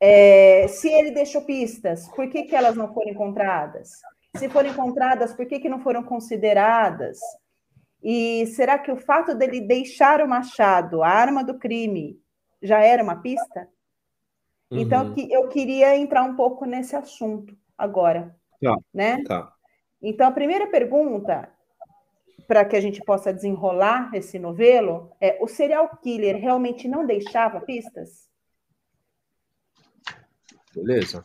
É, se ele deixou pistas, por que, que elas não foram encontradas? Se foram encontradas, por que, que não foram consideradas? E será que o fato dele deixar o machado, a arma do crime, já era uma pista? Então, Uhum. que- eu queria entrar um pouco nesse assunto agora, Tá. né? Tá. Então, a primeira pergunta, para que a gente possa desenrolar esse novelo, é: o serial killer realmente não deixava pistas? Beleza.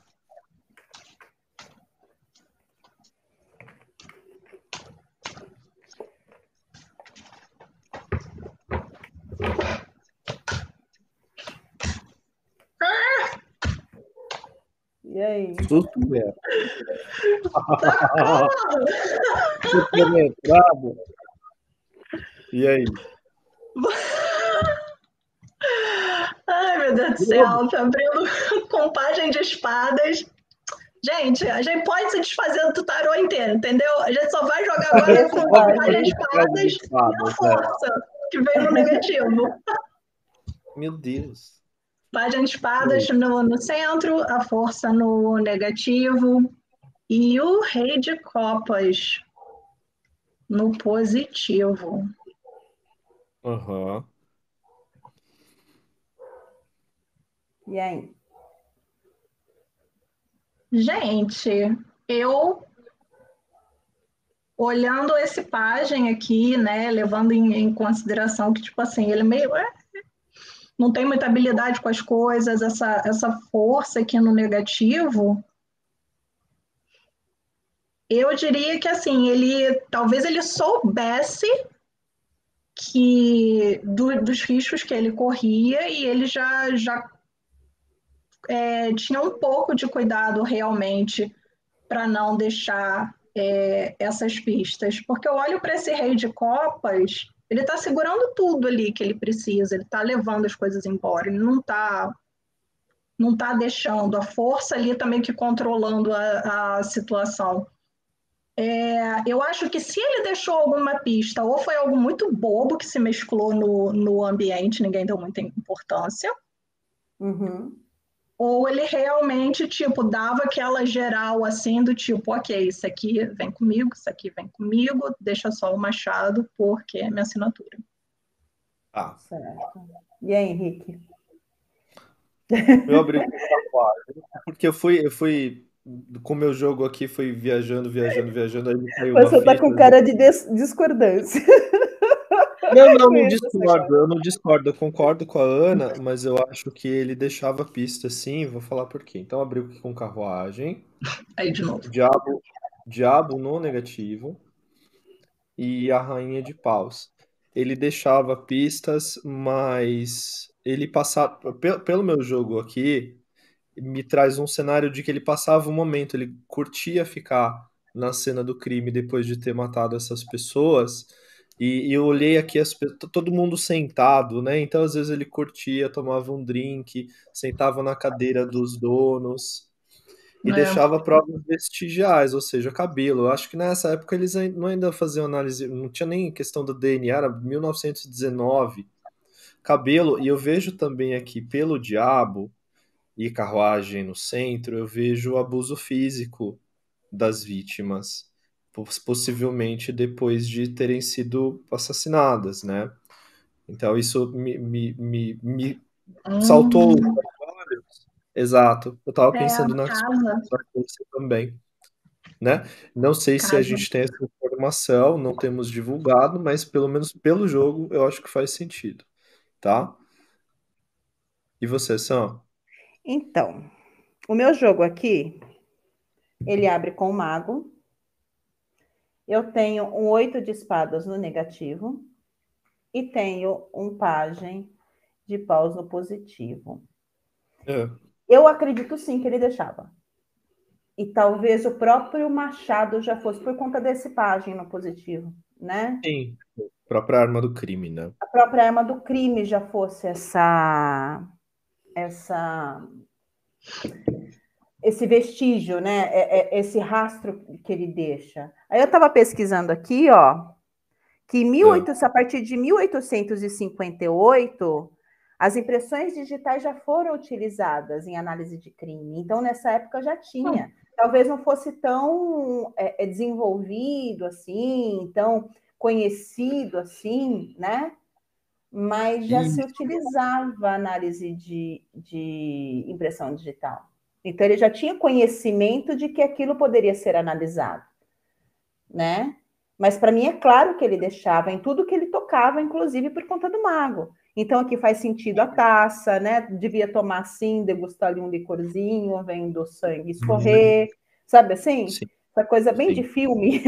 E aí? Susto mesmo. Brabo. E aí? Ai, meu Deus do céu, tá abrindo contagem de espadas. Gente, a gente pode se desfazer do tarô inteiro, entendeu? A gente só vai jogar agora com contagem de espadas e a é. força, que veio no negativo. Meu Deus. Página de espadas no, no centro, a força no negativo e o rei de copas no positivo. Aham. E aí? Gente, eu olhando esse pajem aqui, né, levando em, em consideração que, tipo assim, ele meio é, não tem muita habilidade com as coisas, essa, essa força aqui no negativo, eu diria que, assim, ele, talvez ele soubesse que do- dos riscos que ele corria e ele já, já é, tinha um pouco de cuidado realmente para não deixar é, essas pistas. Porque eu olho para esse rei de copas, ele está segurando tudo ali que ele precisa, ele está levando as coisas embora, ele não está não tá deixando a força ali também que controlando a, a situação. É, eu acho que se ele deixou alguma pista, ou foi algo muito bobo que se mesclou no, no ambiente, ninguém deu muita importância, Uhum. Ou ele realmente, tipo, dava aquela geral assim do tipo, ok, isso aqui vem comigo, isso aqui vem comigo, deixa só o machado porque é minha assinatura. Ah. Certo. E aí, Henrique? Eu abri porque eu fui, eu fui com o meu jogo aqui, fui viajando, viajando, viajando, aí me caiu Você tá com cara de discordância. Não, não, não discordo, eu não discordo, eu concordo com a Ana, mas eu acho que ele deixava pista sim, vou falar por quê. Então abriu aqui com carruagem. Aí de novo. Diabo, diabo no negativo e a rainha de paus. Ele deixava pistas, mas ele passava pelo meu jogo aqui, me traz um cenário de que ele passava um momento, ele curtia ficar na cena do crime depois de ter matado essas pessoas e, e, eu olhei aqui as, todo mundo sentado, né? Então às vezes ele curtia, tomava um drink, sentava na cadeira dos donos e é. deixava provas vestigiais, ou seja, cabelo. Eu acho que nessa época eles não ainda faziam análise, não tinha nem questão do DNA, era 1919. Cabelo, e eu vejo também aqui pelo diabo e carruagem no centro, eu vejo o abuso físico das vítimas possivelmente depois de terem sido assassinadas, né? Então isso me, me, me, me hum. saltou Exato. Eu estava é, pensando na coisa também. Né? Não sei casa. se a gente tem essa informação, não temos divulgado, mas pelo menos pelo jogo eu acho que faz sentido, tá? E você, Sam? Então, o meu jogo aqui, ele abre com o mago, eu tenho um oito de espadas no negativo e tenho um pajem de paus no positivo. É. Eu acredito sim que ele deixava. E talvez o próprio Machado já fosse por conta desse pajem no positivo, né? Sim, a própria arma do crime, né? A própria arma do crime já fosse essa essa esse vestígio, né? É, é, esse rastro que ele deixa. Aí eu estava pesquisando aqui, ó, que 18, é. a partir de 1858 as impressões digitais já foram utilizadas em análise de crime. Então, nessa época já tinha. Hum. Talvez não fosse tão é, é, desenvolvido assim, tão conhecido assim, né? Mas já Sim. se utilizava análise de, de impressão digital. Então ele já tinha conhecimento de que aquilo poderia ser analisado, né? Mas para mim é claro que ele deixava em tudo que ele tocava, inclusive por conta do mago. Então aqui faz sentido a taça, né? Devia tomar assim, degustar ali um licorzinho, vendo o sangue escorrer, uhum. sabe assim? Sim. Essa coisa bem Sim. de filme,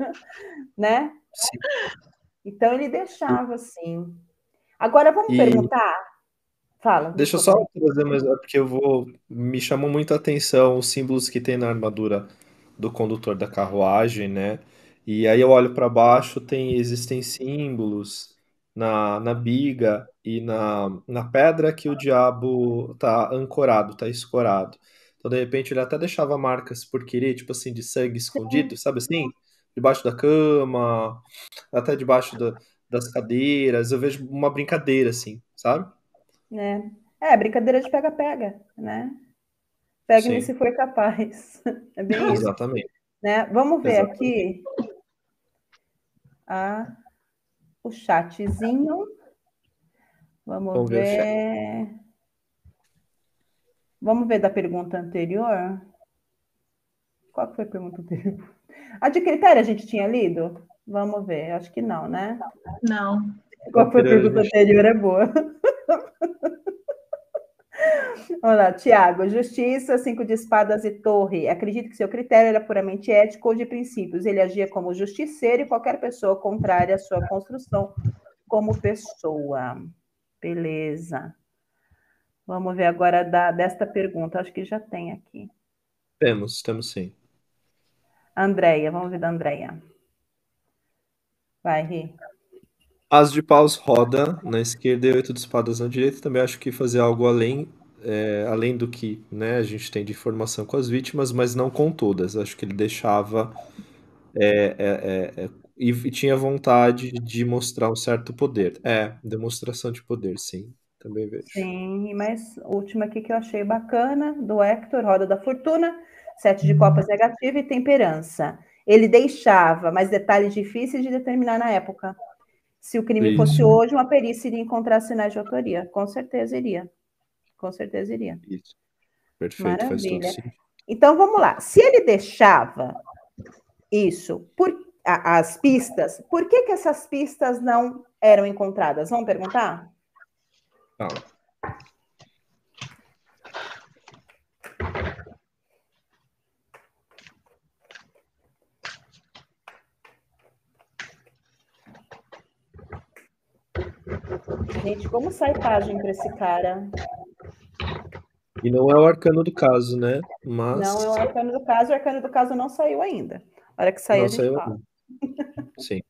né? Sim. Então ele deixava assim. Agora vamos e... perguntar Fala. Deixa eu só trazer mais, é porque eu vou. Me chamou muito a atenção os símbolos que tem na armadura do condutor da carruagem, né? E aí eu olho para baixo, tem existem símbolos na, na biga e na, na pedra que o diabo tá ancorado, tá escorado. Então, de repente, ele até deixava marcas por querer, tipo assim, de sangue escondido, sabe assim? Debaixo da cama, até debaixo da, das cadeiras. Eu vejo uma brincadeira, assim, sabe? É, é brincadeira de pega-pega, né? Pegue-me se for capaz. É bem isso. Exatamente. Né? Vamos ver Exatamente. aqui a, o chatzinho. Vamos, Vamos ver. ver Vamos ver da pergunta anterior. Qual foi a pergunta anterior? A de critério a gente tinha lido? Vamos ver, acho que não, né? Não. Qual foi a pergunta anterior? É boa. Vamos lá, Tiago. Justiça, cinco de espadas e torre. Acredito que seu critério era puramente ético ou de princípios. Ele agia como justiceiro e qualquer pessoa contrária à sua construção como pessoa. Beleza. Vamos ver agora da, desta pergunta. Acho que já tem aqui. Temos, temos sim. Andréia, vamos ver da Andréia. Vai, Ri. As de paus roda na esquerda e oito de espadas na direita. Também acho que fazer algo além, é, além do que né, a gente tem de informação com as vítimas, mas não com todas. Acho que ele deixava é, é, é, é e, e tinha vontade de mostrar um certo poder. É, demonstração de poder, sim. Também vejo. Sim, mas última aqui que eu achei bacana, do Hector, Roda da Fortuna, sete de copas negativa e temperança. Ele deixava, mas detalhes difíceis de determinar na época. Se o crime Isso. fosse hoje, uma perícia iria encontrar sinais de autoria. Com certeza iria. Com certeza iria. Isso. Perfeito, Maravilha. Então vamos lá. Se ele deixava isso, por, a, as pistas, por que, que essas pistas não eram encontradas? Vamos perguntar? Fala. Gente, como sai página para esse cara? E não é o arcano do caso, né? Mas... Não é o arcano do caso, o arcano do caso não saiu ainda. A hora que sair, não a gente saiu fala. Sim.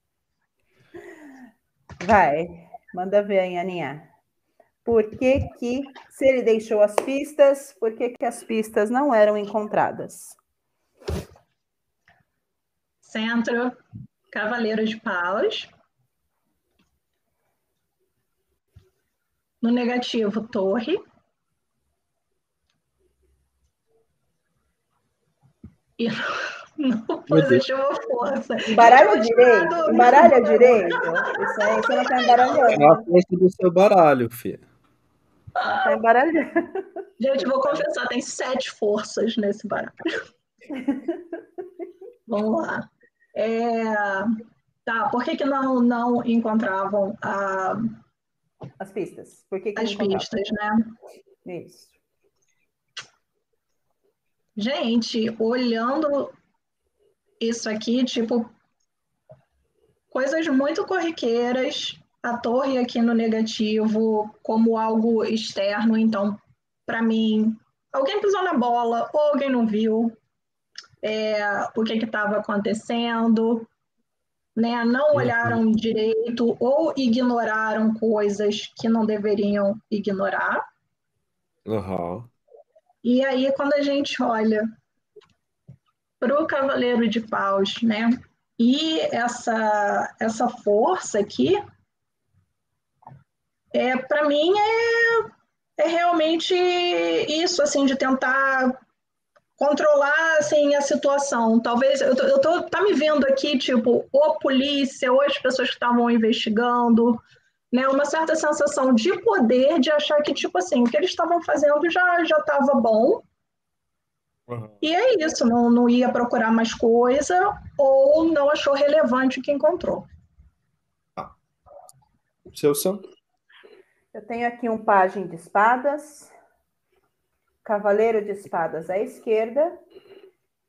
Vai, manda ver aí, Aninha. Por que que, se ele deixou as pistas, por que que as pistas não eram encontradas? Centro, Cavaleiro de Paus. No negativo, torre. E no positivo, força. Baralha direito? Baralha direito? Isso aí, você não tá embaralhando. É a força do seu baralho, filho. Não tá embaralhando. Gente, vou confessar, tem sete forças nesse baralho. Vamos lá. É... Tá, por que, que não, não encontravam a as pistas. Por que, que As pistas, né? Isso. Gente, olhando isso aqui, tipo, coisas muito corriqueiras, a torre aqui no negativo como algo externo, então, para mim, alguém pisou na bola ou alguém não viu é, o que estava acontecendo, né, não olharam direito ou ignoraram coisas que não deveriam ignorar. Uhum. E aí, quando a gente olha para o Cavaleiro de Paus, né, e essa, essa força aqui, é, para mim é, é realmente isso, assim, de tentar controlar assim a situação. Talvez eu tô, eu tô tá me vendo aqui tipo ou a polícia ou as pessoas que estavam investigando, né, uma certa sensação de poder de achar que tipo assim, o que eles estavam fazendo já já estava bom. Uhum. E é isso, não, não ia procurar mais coisa ou não achou relevante o que encontrou. Ah. Seu som? Eu tenho aqui um pajem de espadas, cavaleiro de espadas à esquerda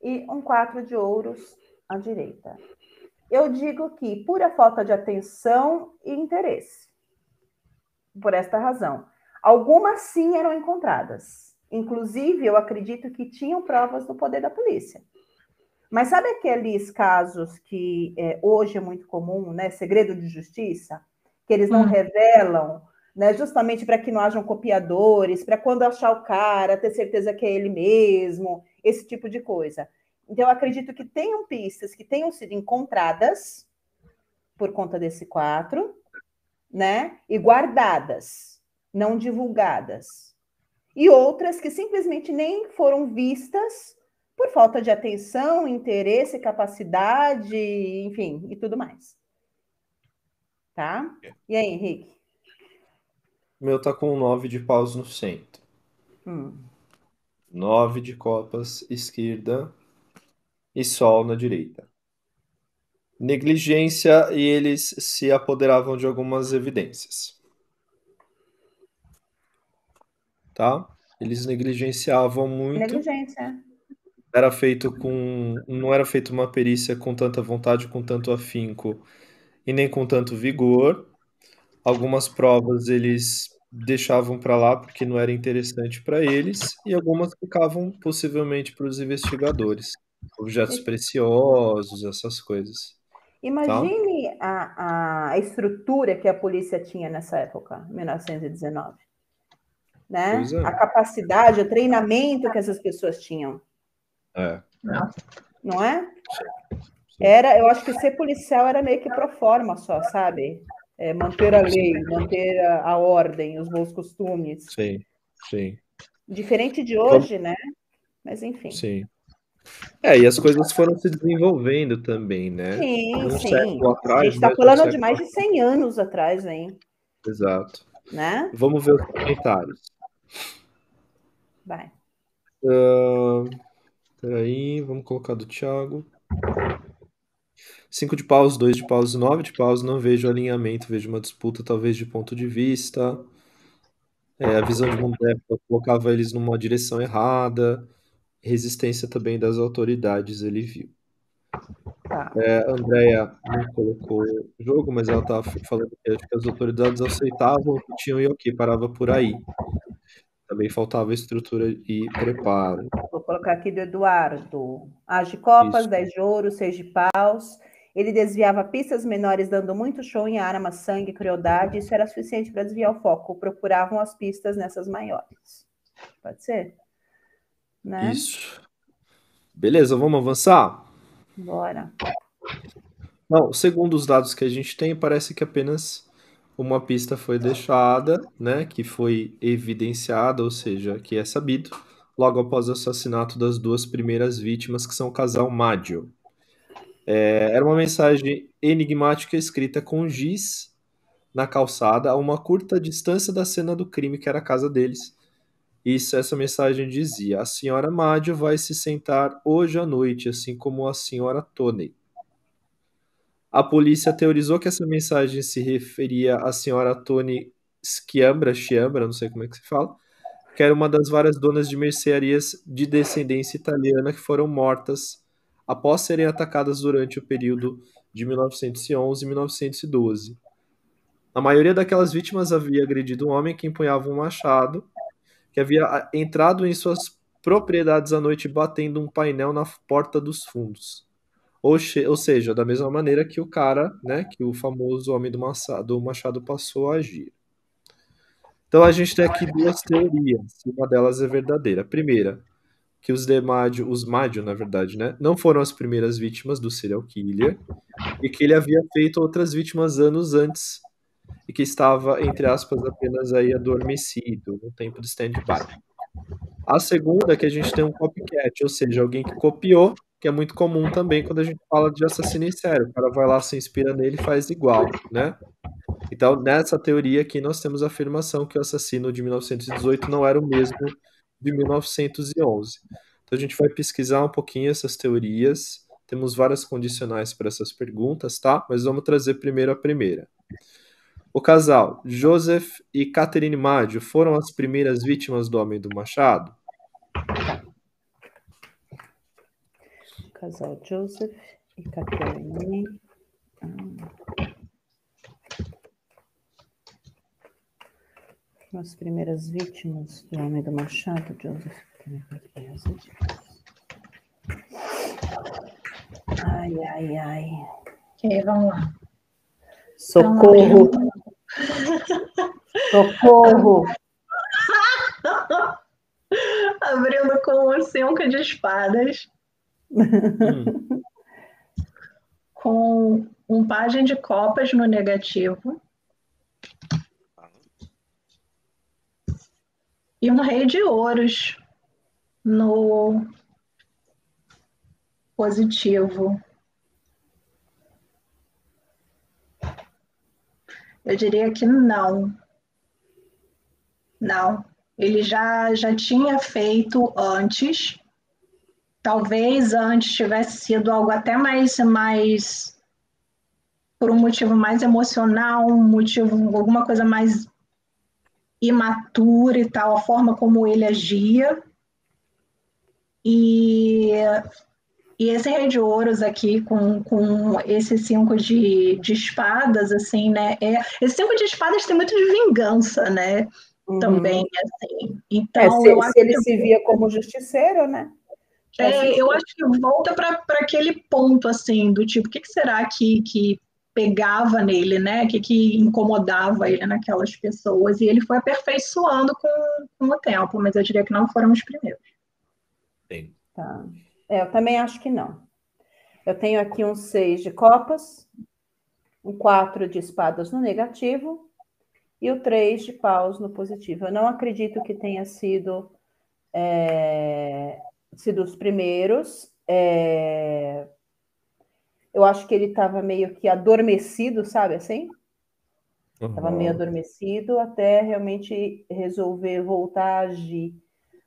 e um quatro de ouros à direita. Eu digo que pura falta de atenção e interesse. Por esta razão. Algumas sim eram encontradas. Inclusive, eu acredito que tinham provas do poder da polícia. Mas sabe aqueles casos que é, hoje é muito comum, né? Segredo de justiça, que eles não hum. revelam né? Justamente para que não hajam copiadores, para quando achar o cara, ter certeza que é ele mesmo, esse tipo de coisa. Então, eu acredito que tenham pistas que tenham sido encontradas por conta desse quatro, né? E guardadas, não divulgadas. E outras que simplesmente nem foram vistas por falta de atenção, interesse, capacidade, enfim, e tudo mais. Tá? E aí, Henrique? Meu tá com nove de paus no centro. Hum. Nove de copas esquerda e sol na direita. Negligência e eles se apoderavam de algumas evidências. Tá? Eles negligenciavam muito. Negligência. Era feito com. Não era feito uma perícia com tanta vontade, com tanto afinco e nem com tanto vigor. Algumas provas eles deixavam para lá porque não era interessante para eles e algumas ficavam possivelmente para os investigadores, objetos preciosos, essas coisas. Imagine tá? a, a estrutura que a polícia tinha nessa época, 1919. Né? É. A capacidade, o treinamento que essas pessoas tinham. É. Não é? Era, eu acho que ser policial era meio que pro forma só, sabe? É, manter a lei, manter a, a, ordem, os bons costumes. Sim, sim. Diferente de hoje, né? Mas enfim. Sim. É, e as coisas foram se desenvolvendo também, né? Sim, um sim. Atrás, a gente está falando um de mais de 100 anos atrás, hein? Exato. Né? Vamos ver os comentários. Vai. Uh, peraí, vamos colocar do Thiago. 5 de paus, 2 de paus, 9 de paus. Não vejo alinhamento, vejo uma disputa, talvez de ponto de vista. É, a visão de mundo colocava eles numa direção errada resistência também das autoridades ele viu. Tá. É, a Andrea não colocou o jogo, mas ela estava falando que, que as autoridades aceitavam que tinham e ok, parava por aí. Também faltava estrutura e preparo. Vou colocar aqui do Eduardo. As de copas, Isso. 10 de ouro, 6 de paus. Ele desviava pistas menores, dando muito show em arma, sangue, crueldade. Isso era suficiente para desviar o foco. Procuravam as pistas nessas maiores. Pode ser? Né? Isso. Beleza, vamos avançar? Bora. Não, segundo os dados que a gente tem, parece que apenas uma pista foi deixada, né, que foi evidenciada, ou seja, que é sabido, logo após o assassinato das duas primeiras vítimas, que são o casal Maggio. É, era uma mensagem enigmática escrita com giz na calçada, a uma curta distância da cena do crime, que era a casa deles, isso, essa mensagem dizia: A senhora Mádio vai se sentar hoje à noite, assim como a senhora Tony. A polícia teorizou que essa mensagem se referia à senhora Tony Schiambra, Schiambra, não sei como é que se fala, que era uma das várias donas de mercearias de descendência italiana que foram mortas após serem atacadas durante o período de 1911 e 1912. A maioria daquelas vítimas havia agredido um homem que empunhava um machado que havia entrado em suas propriedades à noite batendo um painel na porta dos fundos. Ou, ou seja, da mesma maneira que o cara, né, que o famoso homem do machado, do machado passou a agir. Então a gente tem aqui duas teorias, uma delas é verdadeira. Primeira, que os Demádio, os Mádio, na verdade, né, não foram as primeiras vítimas do serial killer e que ele havia feito outras vítimas anos antes e que estava, entre aspas, apenas aí adormecido, no tempo de stand-by. A segunda é que a gente tem um copycat, ou seja, alguém que copiou, que é muito comum também quando a gente fala de assassino em série. O cara vai lá, se inspira nele e faz igual, né? Então, nessa teoria aqui, nós temos a afirmação que o assassino de 1918 não era o mesmo de 1911. Então, a gente vai pesquisar um pouquinho essas teorias. Temos várias condicionais para essas perguntas, tá? Mas vamos trazer primeiro a primeira. O casal Joseph e Catherine Maggio foram as primeiras vítimas do Homem do Machado? O casal Joseph e Catherine. As primeiras vítimas do Homem do Machado, Joseph. Ai, ai, ai. Ok, vamos lá. Socorro. Socorro! Abrindo com o cinco de espadas. Hum. com um página de copas no negativo. E um rei de ouros no positivo. Eu diria que não. Não. Ele já, já tinha feito antes. Talvez antes tivesse sido algo até mais, mais por um motivo mais emocional, um motivo, alguma coisa mais imatura e tal, a forma como ele agia. E e esse rei de ouros aqui, com, com esse cinco de, de espadas, assim, né? É, esse cinco de espadas tem muito de vingança, né? Uhum. Também, assim. Então, é, se, se ele que... se via como justiceiro, né? É, eu acho que volta para aquele ponto, assim, do tipo, o que, que será que, que pegava nele, né? O que, que incomodava ele naquelas pessoas? E ele foi aperfeiçoando com, com o tempo, mas eu diria que não foram os primeiros. Sim. Tá. É, eu também acho que não. Eu tenho aqui um seis de copas, um 4 de espadas no negativo e o 3 de paus no positivo. Eu não acredito que tenha sido, é, sido os primeiros. É, eu acho que ele estava meio que adormecido, sabe assim? Estava uhum. meio adormecido até realmente resolver voltar a agir.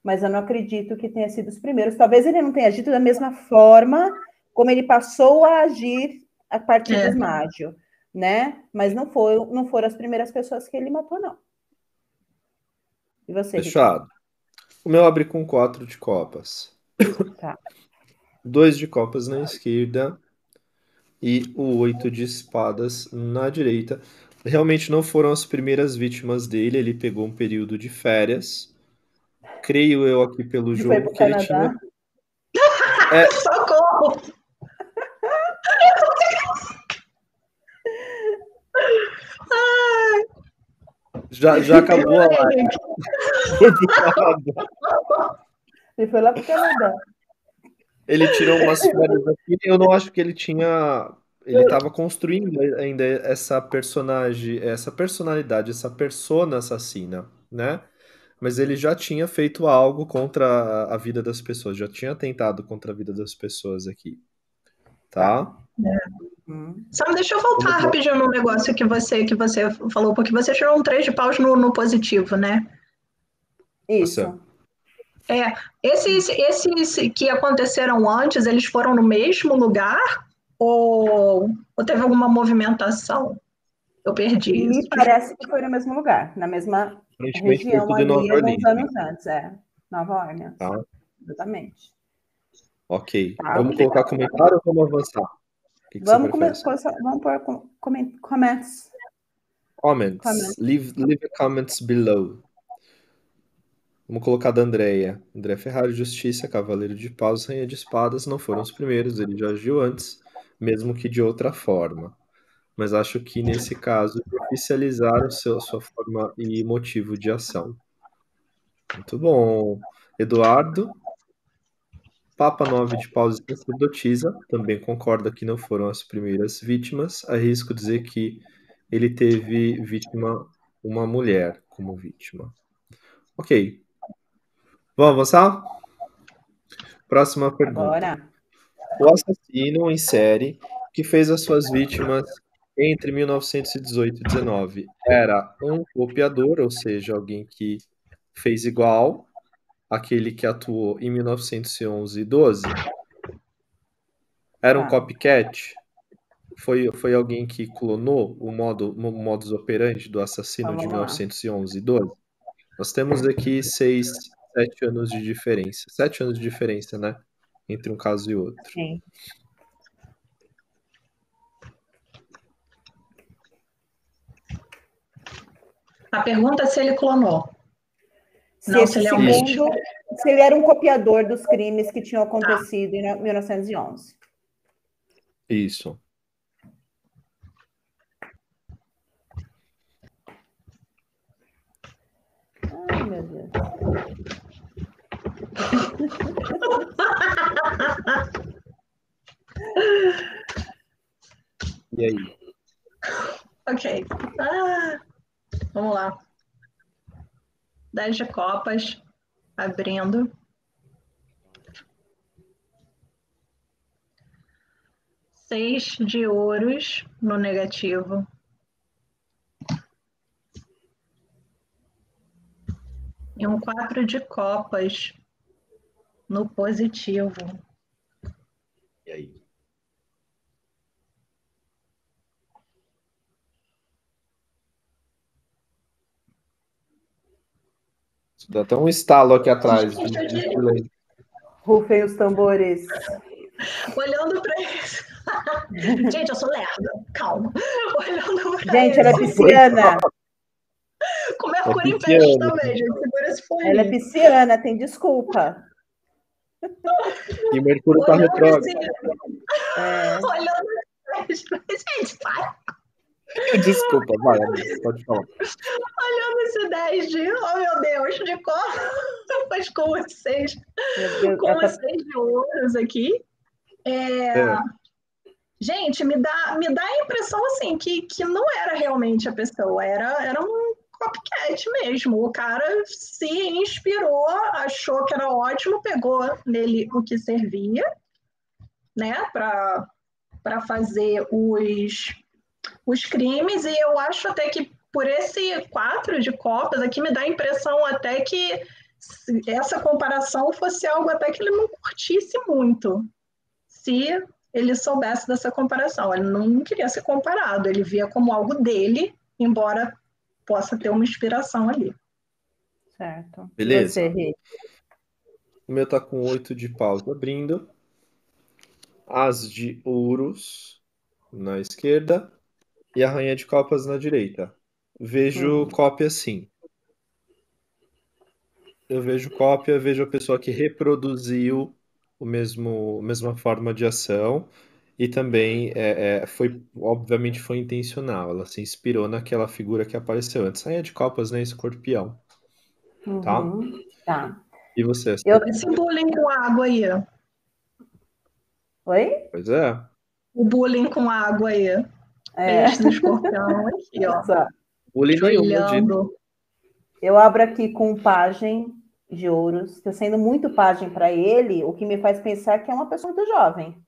Mas eu não acredito que tenha sido os primeiros. Talvez ele não tenha agido da mesma forma como ele passou a agir a partir é. do Mágio, né? Mas não, foi, não foram as primeiras pessoas que ele matou, não. E você? Fechado. O meu abre com quatro de copas. Tá. Dois de copas na esquerda e o oito de espadas na direita realmente não foram as primeiras vítimas dele. Ele pegou um período de férias. Creio eu aqui pelo jogo que ele tinha. É... Socorro! Já, já acabou a live. Ele foi lá para o Canadá. Ele tirou umas férias aqui. Eu não acho que ele tinha ele estava construindo ainda essa personagem, essa personalidade, essa persona assassina, né? Mas ele já tinha feito algo contra a vida das pessoas, já tinha tentado contra a vida das pessoas aqui, tá? É. Hum. Só deixa eu voltar rapidinho no negócio que você que você falou, porque você tirou um 3 de paus no, no positivo, né? Isso. É, esses, esses que aconteceram antes, eles foram no mesmo lugar ou, ou teve alguma movimentação? Eu perdi Me isso. parece que foi no mesmo lugar, na mesma região ali, alguns anos antes, é. Nova Orleans. Tá. Exatamente. Ok. Tá, vamos colocar comentário ou vamos avançar? Que que vamos, começar, vamos pôr com, comments. Comments. comments. Leave, leave comments below. Vamos colocar da Andréia. André Ferrari, Justiça, Cavaleiro de Paus, Rainha de Espadas não foram os primeiros, ele já agiu antes mesmo que de outra forma. Mas acho que nesse caso, oficializar seu, sua forma e motivo de ação. Muito bom. Eduardo. Papa 9 de Paus e sacerdotisa. Também concorda que não foram as primeiras vítimas. Arrisco dizer que ele teve vítima, uma mulher como vítima. Ok. Vamos avançar? Próxima pergunta. Agora. O assassino em série que fez as suas vítimas entre 1918 e 19 era um copiador, ou seja, alguém que fez igual aquele que atuou em 1911 e 12. Era um ah. copycat? Foi, foi alguém que clonou o modo o modus operandi do assassino Vamos de 1911 e 12? Nós temos aqui seis, sete anos de diferença. Sete anos de diferença, né? entre um caso e outro. Sim. A pergunta é se ele clonou. Se, Não, se ele, é um segundo, se ele era um copiador dos crimes que tinham acontecido ah. em 1911. Isso. Ai, meu Deus. E aí? Ok. Ah, vamos lá. Dez de copas. Abrindo. Seis de ouros no negativo. E um quatro de copas no positivo. E aí? Isso dá até um estalo aqui atrás. Rufem os tambores. Olhando para isso. Gente, eu sou lerda, calma. Olhando pra Gente, ela é pisciana. Com Mercúrio é em peixe também, gente. Segura esse Ela é pisciana, tem desculpa. E Mercúrio está retrógrado. Assim, é. Olhando gente, para. Desculpa, vai, pode falar. Olhando esse 10 de, oh meu Deus, de cor, mas com os seis, com os seis de ouros aqui. É, é. gente, me dá, me dá a impressão assim que, que não era realmente a pessoa, era, era um copycat mesmo. O cara se inspirou, achou que era ótimo, pegou nele o que servia, né, para fazer os, os crimes, e eu acho até que por esse quatro de copas aqui me dá a impressão até que essa comparação fosse algo até que ele não curtisse muito. Se ele soubesse dessa comparação, ele não queria ser comparado, ele via como algo dele, embora possa ter uma inspiração ali. Certo. Beleza. Você, o meu tá com oito de paus abrindo. As de ouros na esquerda e a rainha de copas na direita. Vejo hum. cópia sim. Eu vejo cópia, vejo a pessoa que reproduziu o mesmo, a mesma forma de ação e também é, é, foi, obviamente, foi intencional. Ela se inspirou naquela figura que apareceu antes. Rainha de Copas, né? Escorpião. Tá? Uhum, tá. E você? Eu esse bullying com água aí. Oi? Pois é. O bullying com água aí. É. Esse escorpião aqui, ó. Bullying nenhum, Eu abro aqui com página de ouros. Está sendo muito página para ele, o que me faz pensar que é uma pessoa muito jovem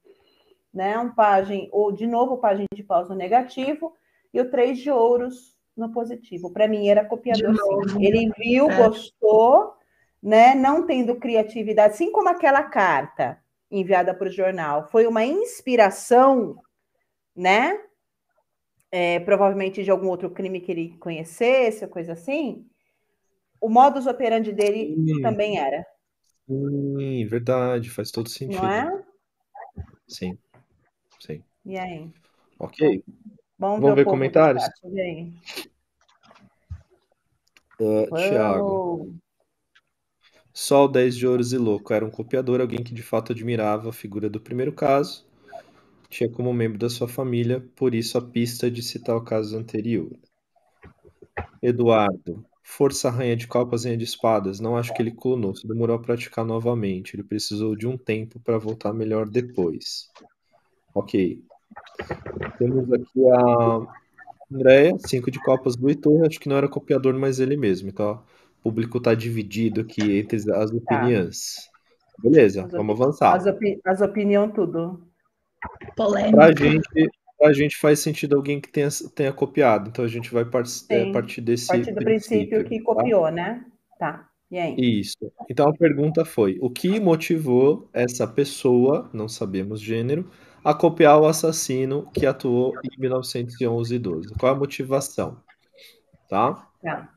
né? Um pajem, ou de novo, pajem de paus no negativo, e o três de ouros no positivo. Para mim era copiador sim. Ele viu, é. gostou, né? Não tendo criatividade, assim como aquela carta enviada para o jornal, foi uma inspiração, né? É, provavelmente de algum outro crime que ele conhecesse, coisa assim. O modus operandi dele sim. também era. Sim, verdade, faz todo sentido. Não é? Sim. Sim. E aí? Ok. Vamos, Vamos ver, comentários? Uh, Tiago. Sol 10 de ouros e louco. Era um copiador, alguém que de fato admirava a figura do primeiro caso. Tinha como membro da sua família, por isso a pista de citar o caso anterior. Eduardo. Força Rainha de Copas, Rainha de Espadas. Não acho que ele clonou, se demorou a praticar novamente. Ele precisou de um tempo para voltar melhor depois. Ok. Temos aqui a Andréia, cinco de copas do Heitor, acho que não era copiador, mas ele mesmo. Então, o público está dividido aqui entre as tá. opiniões. Tá. Beleza, as vamos avançar. As, opi as opiniões, tudo. Polêmica. Pra gente, pra gente faz sentido alguém que tenha, tenha copiado, então a gente vai par é, partir desse partir do princípio, princípio que tá? copiou, né? Tá. E aí? Isso. Então a pergunta foi: o que motivou essa pessoa, não sabemos gênero, a copiar o assassino que atuou em 1911 e 12. Qual é a motivação? Tá? Tá.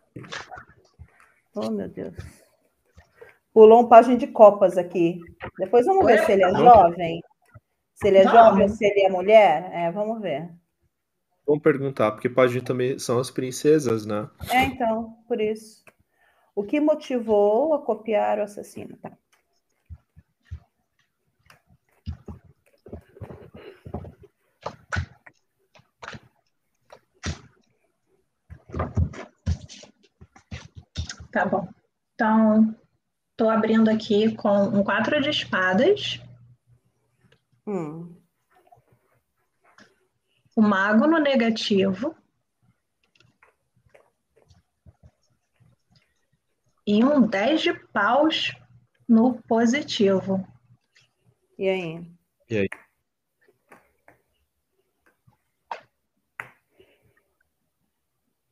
Oh, meu Deus. Pulou um página de copas aqui. Depois vamos ver se ele é jovem. Se ele é jovem ou se ele é mulher. É, vamos ver. Vamos perguntar, porque página também são as princesas, né? É, então, por isso. O que motivou a copiar o assassino? Tá. Tá bom. Então, estou abrindo aqui com um quatro de espadas. Hum. O mago no negativo. E um 10 de paus no positivo. E aí? E aí?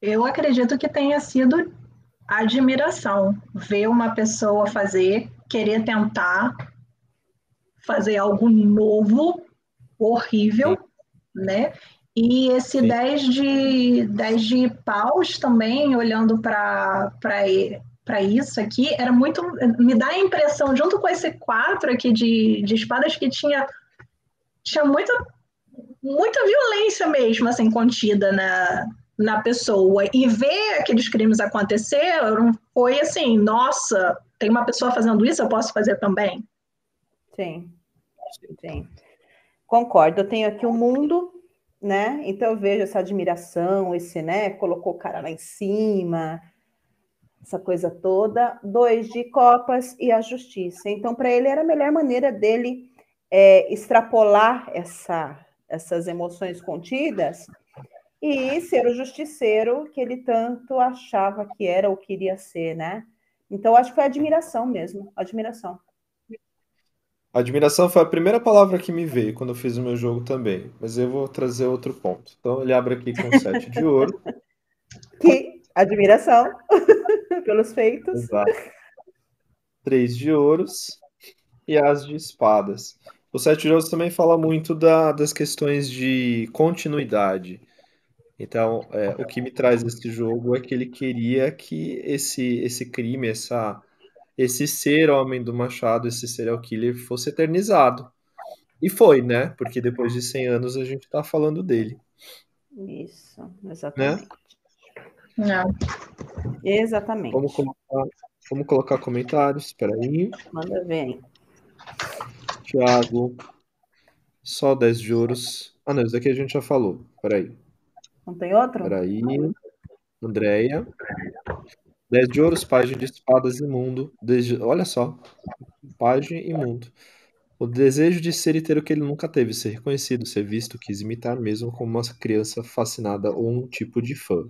Eu acredito que tenha sido admiração, ver uma pessoa fazer, querer tentar fazer algo novo, horrível, né? E esse 10 de, 10 de paus também, olhando para isso aqui, era muito. Me dá a impressão, junto com esse 4 aqui de, de espadas, que tinha, tinha muita, muita violência mesmo, assim, contida na, na pessoa e ver aqueles crimes acontecerem foi assim, nossa, tem uma pessoa fazendo isso, eu posso fazer também. Sim, sim. Concordo. Eu tenho aqui o um mundo, né? Então eu vejo essa admiração, esse, né? Colocou o cara lá em cima, essa coisa toda. Dois de copas e a justiça. Então, para ele era a melhor maneira dele é, extrapolar essa essas emoções contidas e ser o justiceiro que ele tanto achava que era ou queria ser, né? Então, acho que foi admiração mesmo, admiração. Admiração foi a primeira palavra que me veio quando eu fiz o meu jogo também, mas eu vou trazer outro ponto. Então, ele abre aqui com sete de ouro. Que admiração pelos feitos. Exato. Três de ouros e as de espadas. O sete de ouros também fala muito da, das questões de continuidade. Então, é, o que me traz esse jogo é que ele queria que esse, esse crime, essa, esse ser homem do machado, esse serial killer, fosse eternizado. E foi, né? Porque depois de 100 anos a gente tá falando dele. Isso, exatamente. Né? Não. Exatamente. Vamos colocar, vamos colocar comentários, espera aí. Manda ver aí. Tiago, só 10 de ouros. Ah, não, isso daqui a gente já falou. Peraí. Não tem outro? Peraí. Andréia. 10 de ouros, página de espadas imundo. Desde... Olha só. Página imundo. O desejo de ser e ter o que ele nunca teve, ser reconhecido, ser visto, quis imitar mesmo como uma criança fascinada ou um tipo de fã.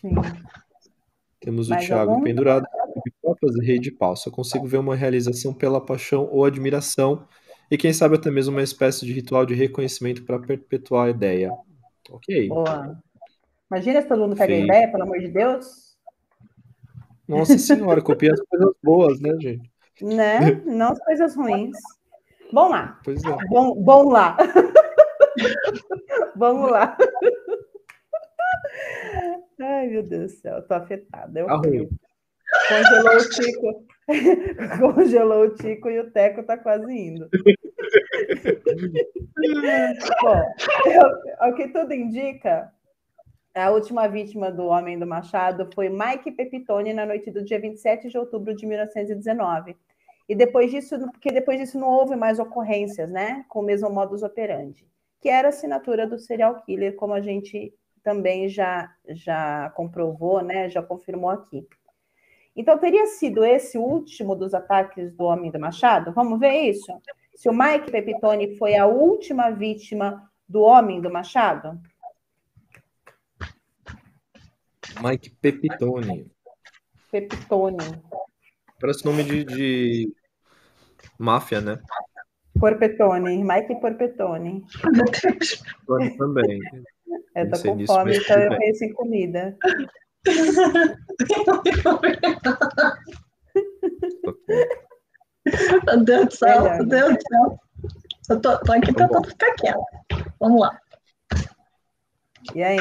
Sim. Temos o Mais Tiago algum? pendurado de copas e rei de pau. Só consigo ver uma realização pela paixão ou admiração e quem sabe até mesmo uma espécie de ritual de reconhecimento para perpetuar a ideia. Ok. Boa. Imagina se todo mundo pega Sim. ideia, pelo amor de Deus. Nossa senhora, copia as coisas boas, né, gente? Né? Não as coisas ruins. Vamos lá. Pois é. Bom, bom lá. Vamos lá. Ai, meu Deus do céu, eu tô afetada. Eu ruim. Congelou o Tico. Congelou o Tico e o Teco tá quase indo. Bom, ao que tudo indica, a última vítima do Homem do Machado foi Mike Pepitone na noite do dia 27 de outubro de 1919. E depois disso, porque depois disso não houve mais ocorrências, né? Com o mesmo modus operandi, que era a assinatura do serial killer, como a gente também já, já comprovou, né? Já confirmou aqui. Então, teria sido esse o último dos ataques do Homem do Machado? Vamos ver isso? Se o Mike Pepitone foi a última vítima do Homem do Machado? Mike Pepitone. Pepitone. Parece nome de, de máfia, né? Porpetone. Mike Porpetone. Também. Eu tô com nisso, fome, então eu bem. penso em comida. Meu Deus do céu, meu Deus do céu. Eu tô, tô aqui Tá tentando ficar quieta. Vamos lá. E aí?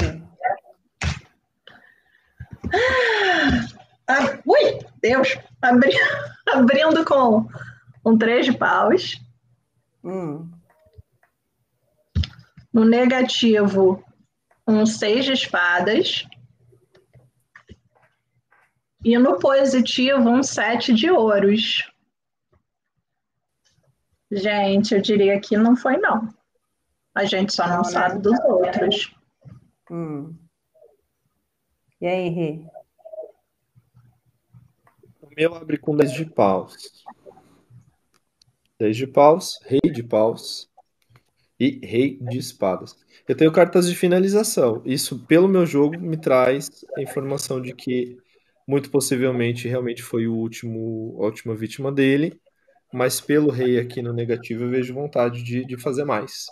Ah, ui, Deus. Abri, abrindo com um três de paus. Hum, No negativo, um seis de espadas. E no positivo, um sete de ouros. Gente, eu diria que não foi, não. A gente só não, Não, né? sabe dos outros. hum. E aí, Rê? O meu abre com 10 de paus. 10 de paus, rei de paus e rei de espadas. Eu tenho cartas de finalização. Isso, pelo meu jogo, me traz a informação de que muito possivelmente realmente foi o último, a última vítima dele. Mas pelo rei aqui no negativo, eu vejo vontade de, de fazer mais.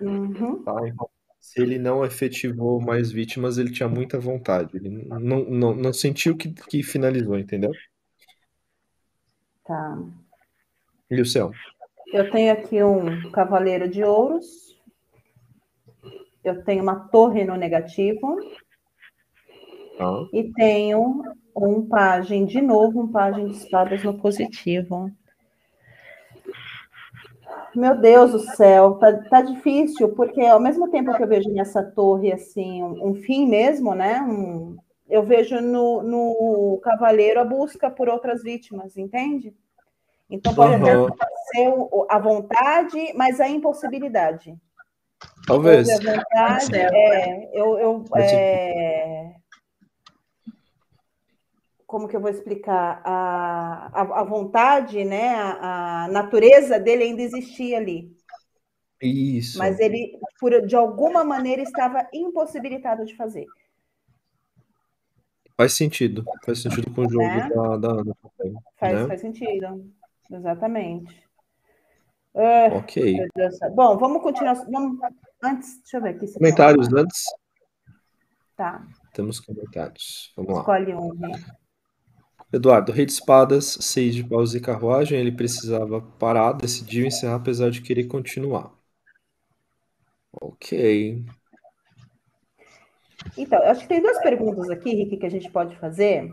Uhum. tá? Então, se ele não efetivou mais vítimas, ele tinha muita vontade. Ele não, não, não sentiu que, que finalizou, entendeu? Tá. E o céu? Eu tenho aqui um cavaleiro de ouros. Eu tenho uma torre no negativo. Tá? E tenho um pajem, de novo, um pajem de espadas no positivo. Meu Deus do céu, tá, tá difícil, porque ao mesmo tempo que eu vejo nessa torre assim, um, um fim mesmo, né? Um, eu vejo no, no cavaleiro a busca por outras vítimas, entende? Então pode até ser o- a vontade, mas a impossibilidade. Talvez. Vontade, ser. é, eu, eu é, como que eu vou explicar? A, a, a vontade, né? A, a natureza dele ainda existia ali. Isso. Mas ele, por, de alguma maneira, estava impossibilitado de fazer. Faz sentido. Faz sentido com o jogo Né? da, da Ana. Faz, né? faz sentido. Exatamente. Ah, Ok. céu. Bom, vamos continuar. Vamos, antes, deixa eu ver aqui. tem Comentários antes? Tá, Temos comentários. Vamos lá. escolhe um. né? Eduardo, rei de espadas, seis de paus e carruagem. Ele precisava parar, decidiu encerrar, apesar de querer continuar. Ok. Então, acho que tem duas perguntas aqui, Rick, que a gente pode fazer,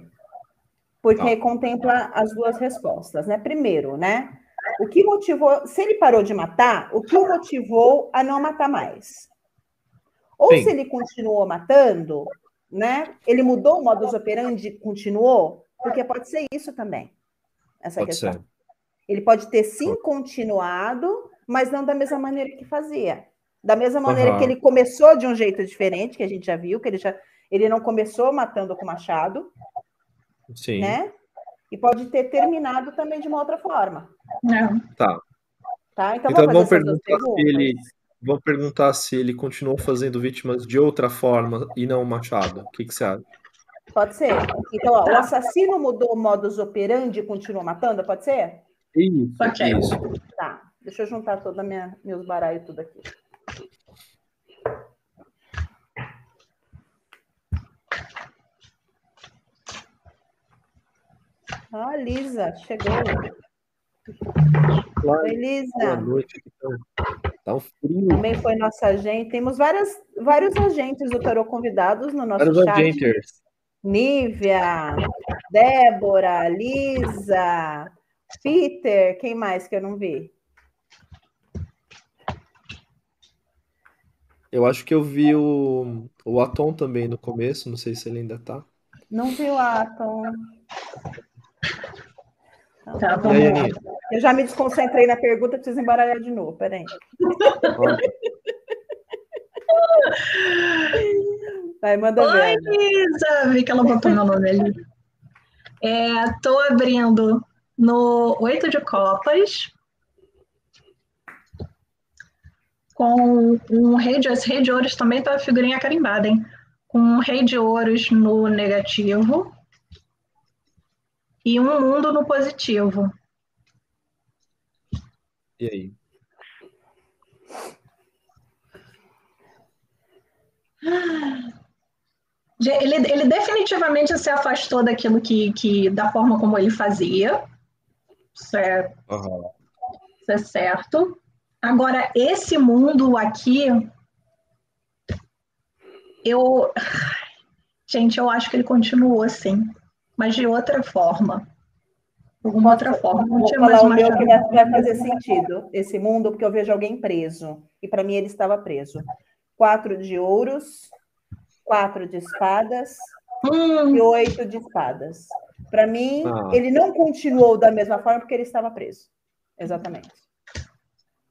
porque Tá. contempla as duas respostas, né? Primeiro, né? O que motivou, se ele parou de matar, o que o motivou a não matar mais? Ou Sim. se ele continuou matando, né? Ele mudou o modus operandi e continuou? Porque pode ser isso também, essa Pode questão. ser. Ele pode ter sim continuado, mas não da mesma maneira que fazia. Da mesma maneira Aham. que ele começou de um jeito diferente, que a gente já viu, que ele já ele não começou matando com machado, Sim. né? E pode ter terminado também de uma outra forma, Não. Tá. tá? Então, Então vamos perguntar se ele, vamos perguntar se ele continuou fazendo vítimas de outra forma e não machado. O que, que você acha? Pode ser. Então, ó, o assassino mudou o modus operandi e continuou matando, pode ser? Isso, Ok. isso. Tá. Deixa eu juntar todos meus baralhos tudo aqui. Ó, Lisa, chegou. Claro, Oi, boa Lisa. noite. aqui Tá, um frio. Também foi nossa agente. Temos várias, vários agentes do Tarô convidados no nosso Vários chat. agentes. Nívia, Débora, Lisa, Peter, quem mais que eu não vi? Eu acho que eu vi o, o Atom também no começo, não sei se ele ainda tá. Não vi o Atom. Então, Tá, E vamos aí? Eu já me desconcentrei na pergunta, preciso embaralhar de novo. Peraí. Vai, manda Oi, ver. Lisa! Vi que ela botou meu nome ali. É, tô abrindo no oito de copas com um rei de, esse rei de ouros também tá a figurinha carimbada, hein? Com um rei de ouros no negativo e um mundo no positivo. E aí? De- Ele, ele definitivamente se afastou daquilo que, que da forma como ele fazia. Isso é Aham. Isso é certo. Agora, esse mundo aqui, eu. Gente, eu acho que ele continuou assim, mas de outra forma. De alguma outra forma. Não tinha mais uma meu que vai vai fazer sentido, esse mundo, porque eu vejo alguém preso. E para mim ele estava preso. Quatro de ouros, quatro de espadas Hum, e oito de espadas. Para mim, Ah. ele não continuou da mesma forma porque ele estava preso. Exatamente.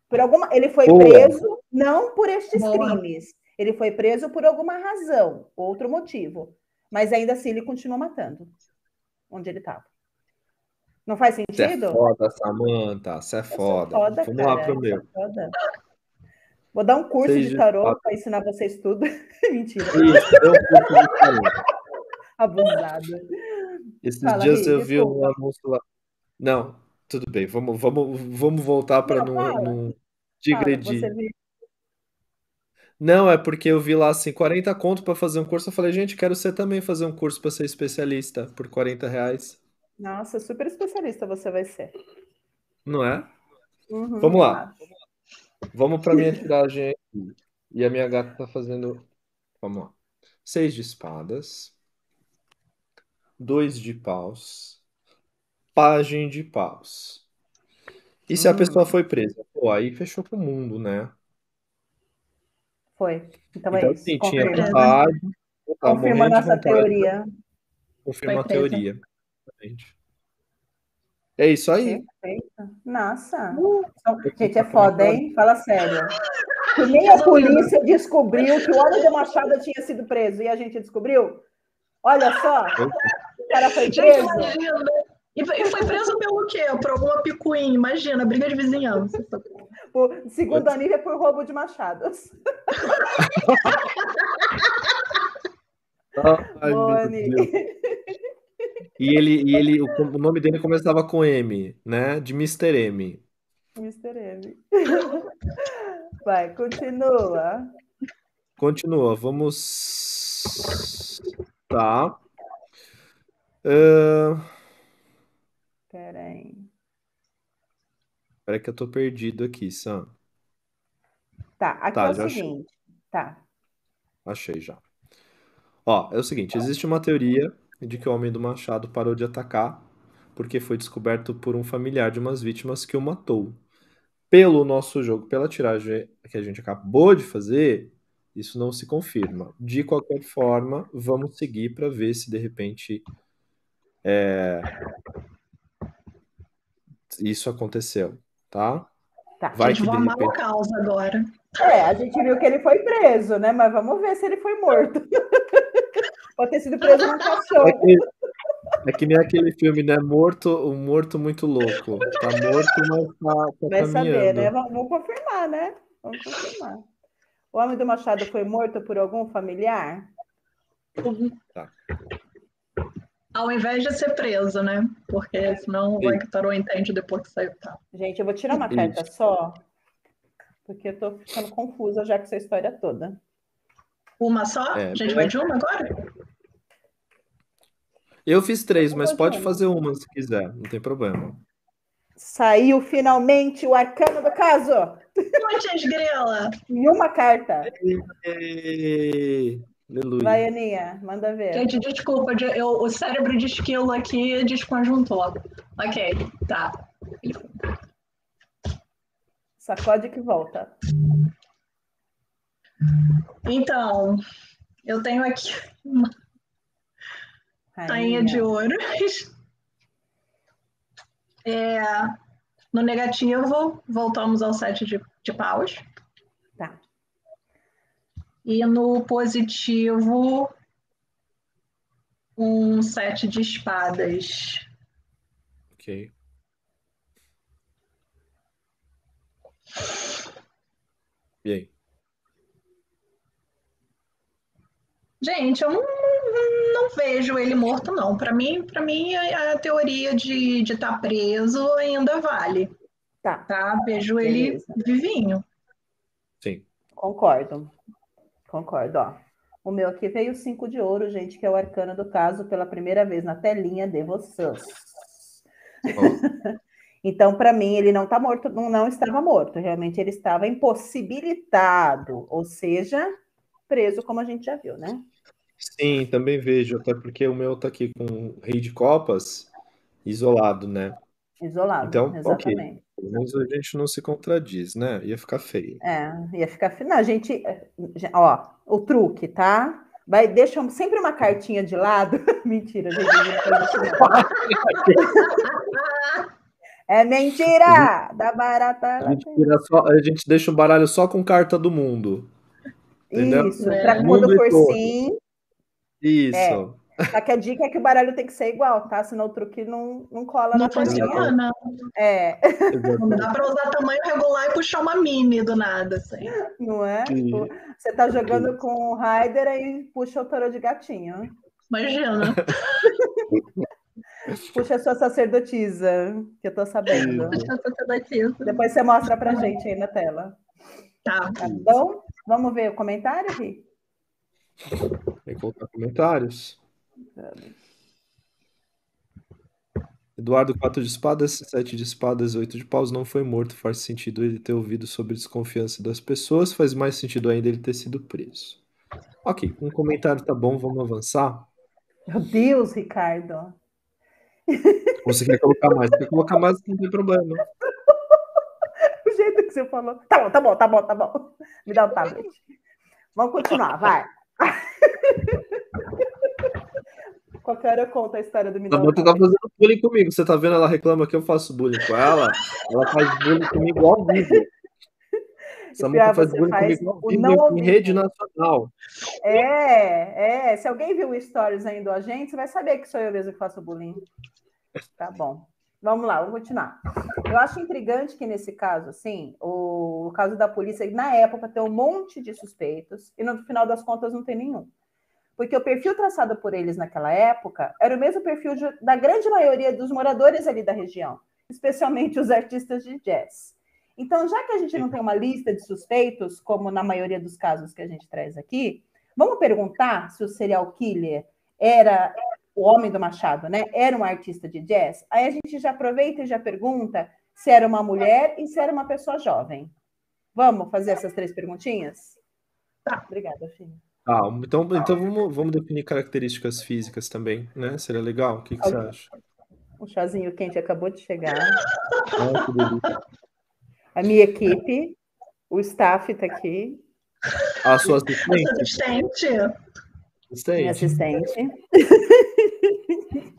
Por alguma, ele foi Boa. preso não por estes Boa. crimes. Ele foi preso por alguma razão, outro motivo. Mas ainda assim ele continuou matando onde ele estava. Não faz Você é sentido? foda, Samanta. Você é foda. foda, Vamos cara, lá pro eu meu. foda. Vou dar um curso Seis de tarô para ensinar vocês tudo. Mentira, Isso, deu um pouco de frio. abusada. Esses Fala, dias Ri, eu vi um anúncio lá. Não, tudo bem. Vamos, vamos, vamos voltar para Não, não, não digredir. você? Não, é porque eu vi lá assim, 40 conto para fazer um curso. Eu falei, gente, quero ser também fazer um curso para ser especialista por 40 reais. Nossa, super especialista você vai ser. Não é? Uhum, Vamos lá. acho. Vamos para minha tiragem aqui. E a minha gata tá fazendo. Vamos lá. Seis de espadas. Dois de paus. Pagem de paus. E se a Hum. pessoa foi presa? Pô, aí fechou pro mundo, né? Foi. Então é Então, isso. sim, tinha Confirma. tava Confirma a nossa vontade. teoria. Confirma a teoria. Exatamente. É isso aí. Perfeito. Nossa. Uh, Então, Gente, é foda, hein? Fala sério. Que nem a polícia descobriu que o homem do Machado tinha sido preso e a gente descobriu? Olha só, o cara foi preso. E foi preso pelo quê? Por alguma picuinha, imagina, briga de vizinhança. Segundo nível é por roubo de machados. Ai, e ele, e ele o, nome dele começava com M, né? De Mr. M. Mr. M. Vai, continua. Continua, vamos. Tá. Uh... Peraí. Peraí que eu tô perdido aqui, Sam. Tá, aqui tá, é o seguinte. Achei. Tá. Achei já. Ó, é o seguinte, existe uma teoria de que o homem do machado parou de atacar porque foi descoberto por um familiar de umas vítimas que o matou. Pelo nosso jogo, pela tiragem que a gente acabou de fazer, isso não se confirma. De qualquer forma, vamos seguir para ver se de repente é... isso aconteceu, tá? Tá, Vai a gente vai repente... o caos agora. É, a gente viu que ele foi preso, né? Mas vamos ver se ele foi morto. Pode ter sido preso num cachorro. É que, é que nem aquele filme, né? Morto, um morto muito louco. Tá morto, mas tá, tá Vai saber, né? Vamos confirmar, né? Vamos confirmar. O homem do Machado foi morto por algum familiar? Tá. Ao invés de ser preso, né? Porque senão o Lanctarou entende depois que saiu. Tá. Gente, eu vou tirar uma carta só, porque eu tô ficando confusa já com essa história toda. Uma só? É, a gente vai de uma agora? Eu fiz três, mas pode fazer uma se quiser, não tem problema. Saiu finalmente o arcano do caso. Putz, grela. E uma carta. Aleluia. Vai, Aninha, manda ver. Gente, desculpa, eu, o cérebro de esquilo aqui desconjuntou. Ok, tá. Sacode que volta. Então, eu tenho aqui uma rainha de ouros. É, no negativo, voltamos ao sete de, de paus. Tá. E no positivo, um sete de espadas. Ok. E aí? Gente, eu não, não vejo ele morto, não. Para mim, para mim, a, teoria de estar tá preso ainda vale. Tá. Tá? Vejo Beleza. ele vivinho. Sim. Concordo. Concordo, ó. O meu aqui veio cinco de ouro, gente, que é o arcano do caso pela primeira vez na telinha de vocês. então, para mim, ele não está morto, não, não estava morto. Realmente, ele estava impossibilitado, ou seja, preso, como a gente já viu, né? Sim, também vejo, até porque o meu tá aqui com o rei de copas isolado, né? Isolado, então, exatamente. Okay. Pelo menos a gente não se contradiz, né? Ia ficar feio. É, ia ficar feio. Não, a gente, ó, o truque, tá? Vai, deixa sempre uma cartinha de lado. Mentira, gente. é mentira! Da barata. A gente, só, a gente deixa o baralho só com carta do mundo. Entendeu? Isso, é. para quando for sim. Isso. É. Só que a dica é que o baralho tem que ser igual, tá? Senão o truque não, não cola não na funciona, não. É. Não dá para usar tamanho regular e puxar uma mini do nada, assim. Não é? Tipo, você tá jogando com o Raider e puxa o toro de gatinho. Imagina. Puxa a sua sacerdotisa, que eu tô sabendo. Puxa a sacerdotisa. Depois você mostra pra gente aí na tela. Tá. Tá bom? Vamos ver o comentário, Ri? Tem que colocar comentários. Eduardo, 4 de espadas, 7 de espadas, 8 de paus, não foi morto. Faz sentido ele ter ouvido sobre desconfiança das pessoas, faz mais sentido ainda ele ter sido preso. Ok, um comentário tá bom, vamos avançar. Meu Deus, Ricardo. Você quer colocar mais? Quer colocar mais, não tem problema jeito que você falou. Tá bom, tá bom, tá bom, tá bom. Me dá o um tablet. Vamos continuar, vai. Qualquer hora eu conto a história do. Você tá fazendo bullying comigo. Você tá vendo ela reclama que eu faço bullying com ela? Ela faz bullying comigo ao vivo. Mulher faz bullying faz comigo ao vivo em rede nacional. É, é. Se alguém viu o stories ainda a gente, você vai saber que sou eu mesmo que faço bullying. Tá bom. Vamos lá, vamos continuar. Eu acho intrigante que nesse caso, assim, o, o caso da polícia, na época, tem um monte de suspeitos e no final das contas não tem nenhum. Porque o perfil traçado por eles naquela época era o mesmo perfil de, da grande maioria dos moradores ali da região, especialmente os artistas de jazz. Então, já que a gente não tem uma lista de suspeitos, como na maioria dos casos que a gente traz aqui, vamos perguntar se o serial killer era o homem do Machado, né? Era um artista de jazz? Aí a gente já aproveita e já pergunta se era uma mulher e se era uma pessoa jovem. Vamos fazer essas três perguntinhas? Tá, obrigada, filha. Ah, então, então vamos, vamos definir características físicas também, né? Seria legal? O que, que você acha? Um chazinho quente acabou de chegar. Ah, a minha equipe, o staff está aqui. A sua assistente? Assistente. assistente. Minha assistente.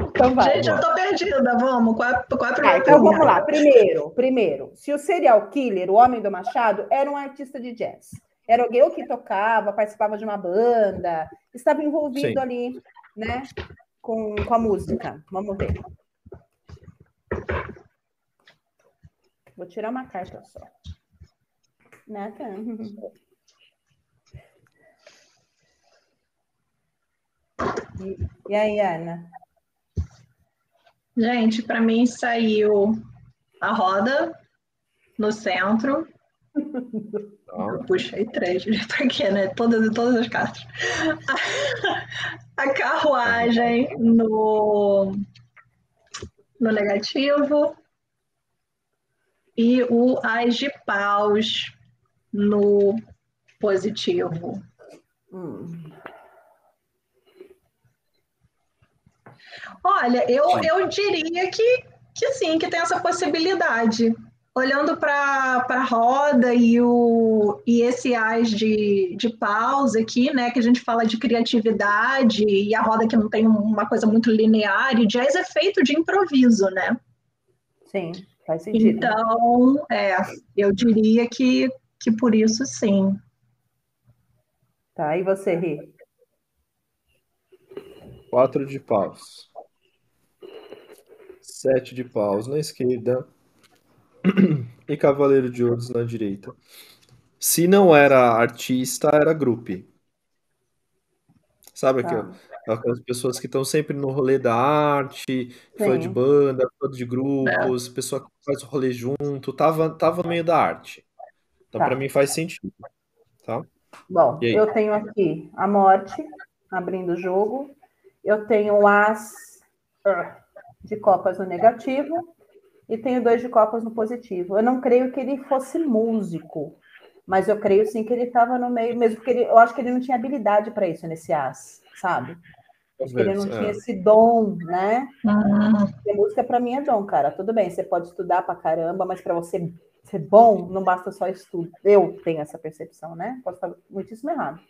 Então vai. Gente, eu tô perdida, vamos. Qual é, qual é a primeira ah, Então vamos lá. Primeiro, primeiro, se o serial killer, o homem do Machado, era um artista de jazz. Era alguém que tocava, participava de uma banda, estava envolvido Sim. ali, né, com, com a música. Vamos ver. Vou tirar uma carta só. Nathan. E, aí, Ana? Gente, para mim saiu a roda no centro. Eu puxei três para quê, né? Todas, todas as cartas. A, a carruagem no, no negativo e o as de paus no positivo. Hum. Olha, eu, eu diria que, que sim, que tem essa possibilidade. Olhando para a roda e, o, e esse as de, de pausa aqui, né? Que a gente fala de criatividade e a roda que não tem uma coisa muito linear, e jazz é feito de improviso, né? Sim, faz sentido. Então, é, eu diria que, que por isso sim. Tá, e você, Ri? Quatro de paus. Sete de paus na esquerda e cavaleiro de ouros na direita. Se não era artista, era grupo. Sabe tá. aquelas pessoas que estão sempre no rolê da arte, fã de banda, fã de grupos, é. pessoa que faz o rolê junto, tava, tava no meio da arte. Então, tá. para mim, faz sentido. Tá? Bom, eu tenho aqui a morte abrindo o jogo. Eu tenho o as de copas no negativo e tenho dois de copas no positivo. Eu não creio que ele fosse músico, mas eu creio sim que ele estava no meio, mesmo porque ele, eu acho que ele não tinha habilidade para isso nesse as, sabe? Acho que ele não é. tinha esse dom, né? Uhum. Porque música para mim é dom, cara. Tudo bem, você pode estudar para caramba, mas para você ser bom, não basta só estudo. Eu tenho essa percepção, né? Posso estar muitíssimo errado.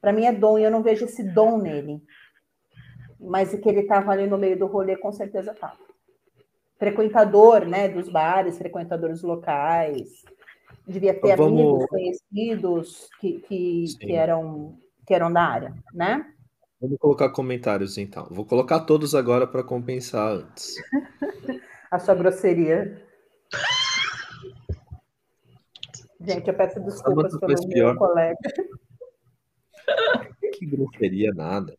Para mim é dom e eu não vejo esse dom nele mas que ele estava ali no meio do rolê, com certeza estava. Frequentador, né, dos bares, frequentadores locais, devia ter Vamos... amigos conhecidos que, que, que, eram, que eram da área, né? Vamos colocar comentários então. Vou colocar todos agora para compensar antes. A sua grosseria. Gente, eu peço desculpas pelo meu colega. Que grosseria nada.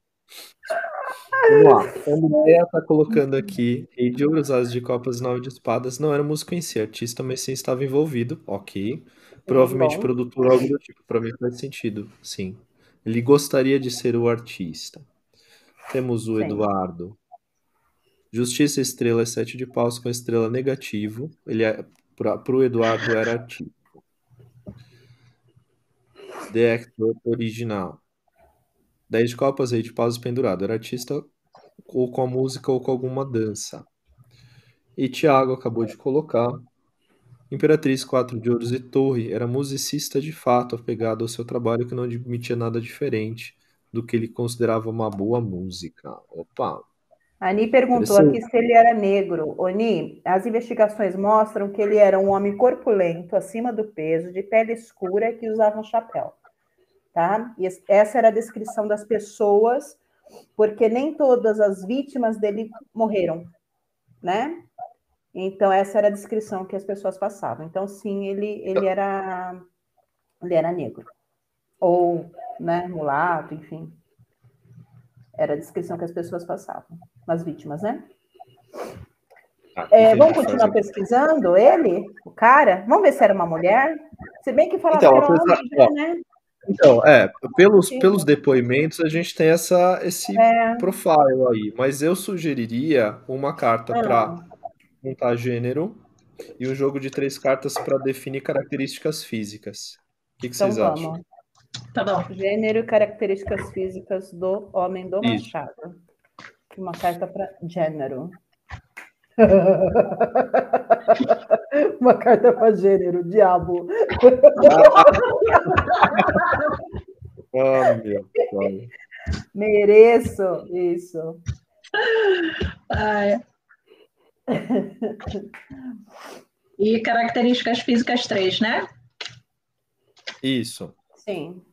Vamos lá. A Andrea tá colocando aqui Rei de Ouros, As de Copas e Nove de Espadas. Não era músico em si, artista, mas sim estava envolvido. Ok. Provavelmente produtor algo do tipo. Para mim faz sentido, sim. Ele gostaria de ser o artista. Temos o sim. Eduardo. Justiça Estrela é sete de paus com estrela negativo. Ele é, para o Eduardo era artista. The Actor original. 10 de copas, rei de paus pendurado. Era artista ou com a música ou com alguma dança. E Tiago acabou de colocar. Imperatriz 4 de ouros e torre era musicista de fato, apegado ao seu trabalho que não admitia nada diferente do que ele considerava uma boa música. Opa! Ani perguntou aqui se ele era negro. Oni, as investigações mostram que ele era um homem corpulento, acima do peso, de pele escura que usava um chapéu. Tá? E essa era a descrição das pessoas porque nem todas as vítimas dele morreram. né? Então essa era a descrição que as pessoas passavam. Então sim, ele ele era ele era negro ou, né, mulato, enfim. Era a descrição que as pessoas passavam, as vítimas, né? Ah, é, vamos continuar pesquisando ele, o cara? Vamos ver se era uma mulher? Se bem que falava então, que era um homem, né? Então, é, pelos, pelos depoimentos a gente tem essa, esse é. profile aí, mas eu sugeriria uma carta para ah. montar gênero e um jogo de três cartas para definir características físicas. O que, que então, vocês vamos. acham? Tá bom. Gênero e características físicas do homem do Isso. machado. Uma carta para gênero. Uma carta para gênero, diabo. oh, meu Deus. Mereço isso. Ai. E características físicas 3, né? Isso. Sim.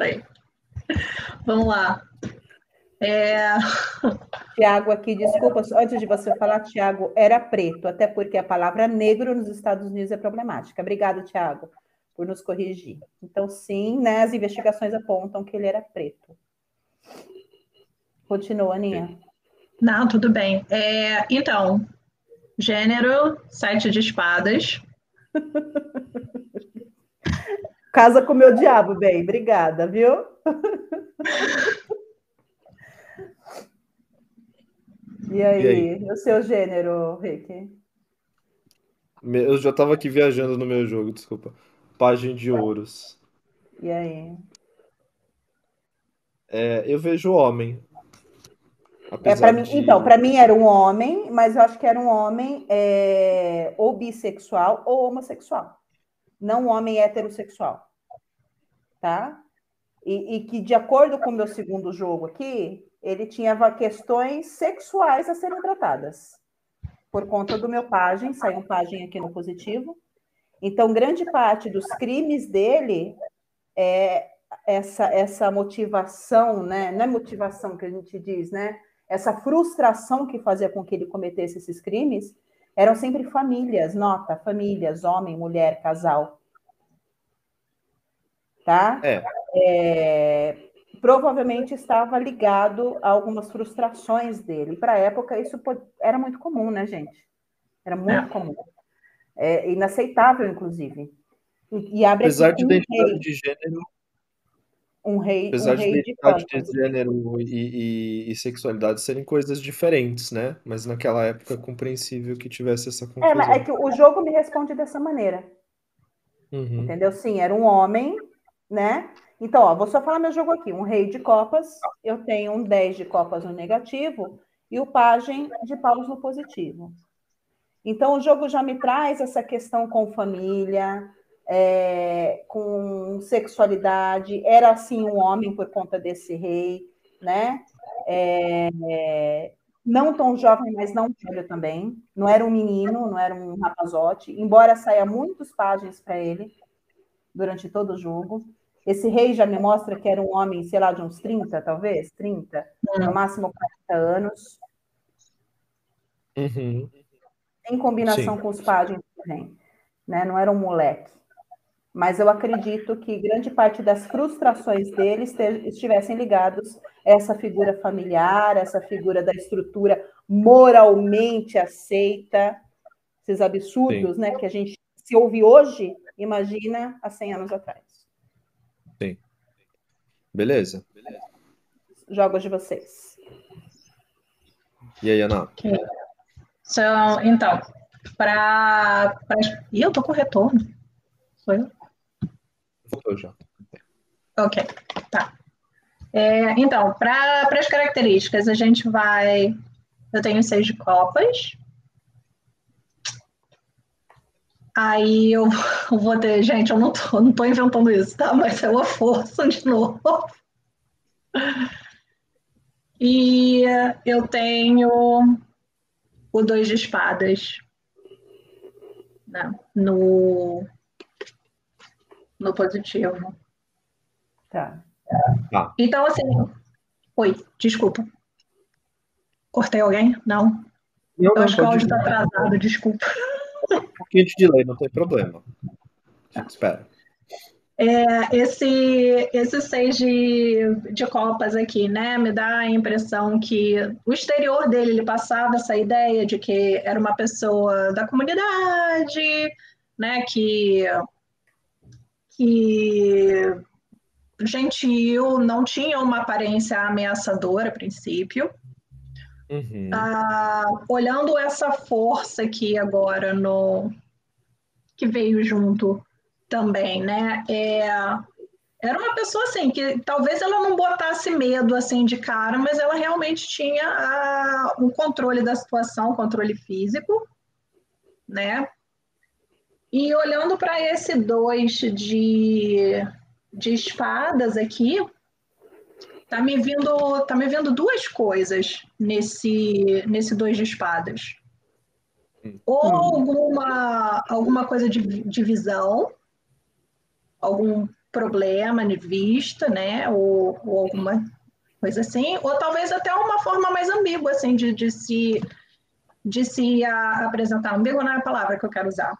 Aí. Vamos lá. É... Tiago aqui, desculpa, antes de você falar, Tiago, era preto, até porque a palavra negro nos Estados Unidos é problemática. Obrigado, Tiago por nos corrigir. Então, sim, né, as investigações apontam que ele era preto. Continua, Aninha. Não, tudo bem. É, então, gênero, sete de espadas. Casa com meu diabo, bem, obrigada, viu? e, aí, e aí, o seu gênero, Rick? Eu já estava aqui viajando no meu jogo, desculpa. Página de ouros. E aí? É, eu vejo homem. É, mim, de... Então, para mim era um homem, mas eu acho que era um homem é, ou bissexual ou homossexual. Não um homem heterossexual. Tá? E, e que, de acordo com o meu segundo jogo aqui, ele tinha questões sexuais a serem tratadas. Por conta do meu pajem, saiu um pajem aqui no positivo, então, grande parte dos crimes dele é essa, essa motivação, né? Não é motivação que a gente diz, né? Essa frustração que fazia com que ele cometesse esses crimes eram sempre famílias, nota, famílias, homem, mulher, casal. Tá? É. é provavelmente estava ligado a algumas frustrações dele. Para a época, isso era muito comum, né, gente? Era muito é. comum. É inaceitável, inclusive. E, e abre Apesar de identidade de gênero. Um rei, Apesar um rei de identidade de, de gênero e, e, e, sexualidade serem coisas diferentes, né? Mas naquela época é compreensível que tivesse essa confusão. É, mas é que o jogo me responde dessa maneira. Uhum. Entendeu? Sim, era um homem, né? Então, ó, vou só falar meu jogo aqui. Um rei de copas, eu tenho um 10 de copas no negativo e o pajem de paus no positivo. Então, o jogo já me traz essa questão com família, é, com sexualidade. Era assim um homem por conta desse rei, né? É, não tão jovem, mas não velho também. Não era um menino, não era um rapazote, embora saia muitos páginas para ele durante todo o jogo. Esse rei já me mostra que era um homem, sei lá, de uns 30, talvez, 30, no hum. máximo 40 anos. Uhum em combinação Sim. com os pajens também, né? Não era um moleque. Mas eu acredito que grande parte das frustrações dele estivessem ligados a essa figura familiar, essa figura da estrutura moralmente aceita, esses absurdos, Sim. né, que a gente se ouve hoje, imagina há 100 anos atrás. Sim. Beleza. Jogos de vocês. E aí, Ana? Okay. São, então, para. Pra... Ih, eu tô com retorno. Foi eu? Voltou já. Ok, tá. É, então, para as características, a gente vai. Eu tenho seis de copas. Aí eu, vou ter. Gente, eu não tô, não tô inventando isso, tá? Mas é uma força de novo. E eu tenho o dois de espadas. né? No, no positivo. Tá. Tá. Então, assim. Oi, desculpa. Cortei alguém? Não. Não, Eu não, acho que o áudio está atrasado, desculpa. um pouquinho de delay, não tem problema. Gente espera. É, esse, esse seis de, de copas aqui, né, me dá a impressão que o exterior dele, ele passava essa ideia de que era uma pessoa da comunidade, né, que, que gentil, não tinha uma aparência ameaçadora a princípio. Uhum. Ah, olhando essa força aqui agora no que veio junto também, né? É, era uma pessoa assim que talvez ela não botasse medo assim de cara, mas ela realmente tinha o controle da situação, controle físico, né? E olhando para esse dois de, de espadas aqui, tá me vindo tá me vendo duas coisas nesse nesse dois de espadas. Ou Hum. alguma alguma coisa de, de visão, algum problema de vista, né? Ou, ou alguma coisa assim, ou talvez até uma forma mais ambígua assim de, de se de se a- apresentar. Ambígua não é a palavra que eu quero usar.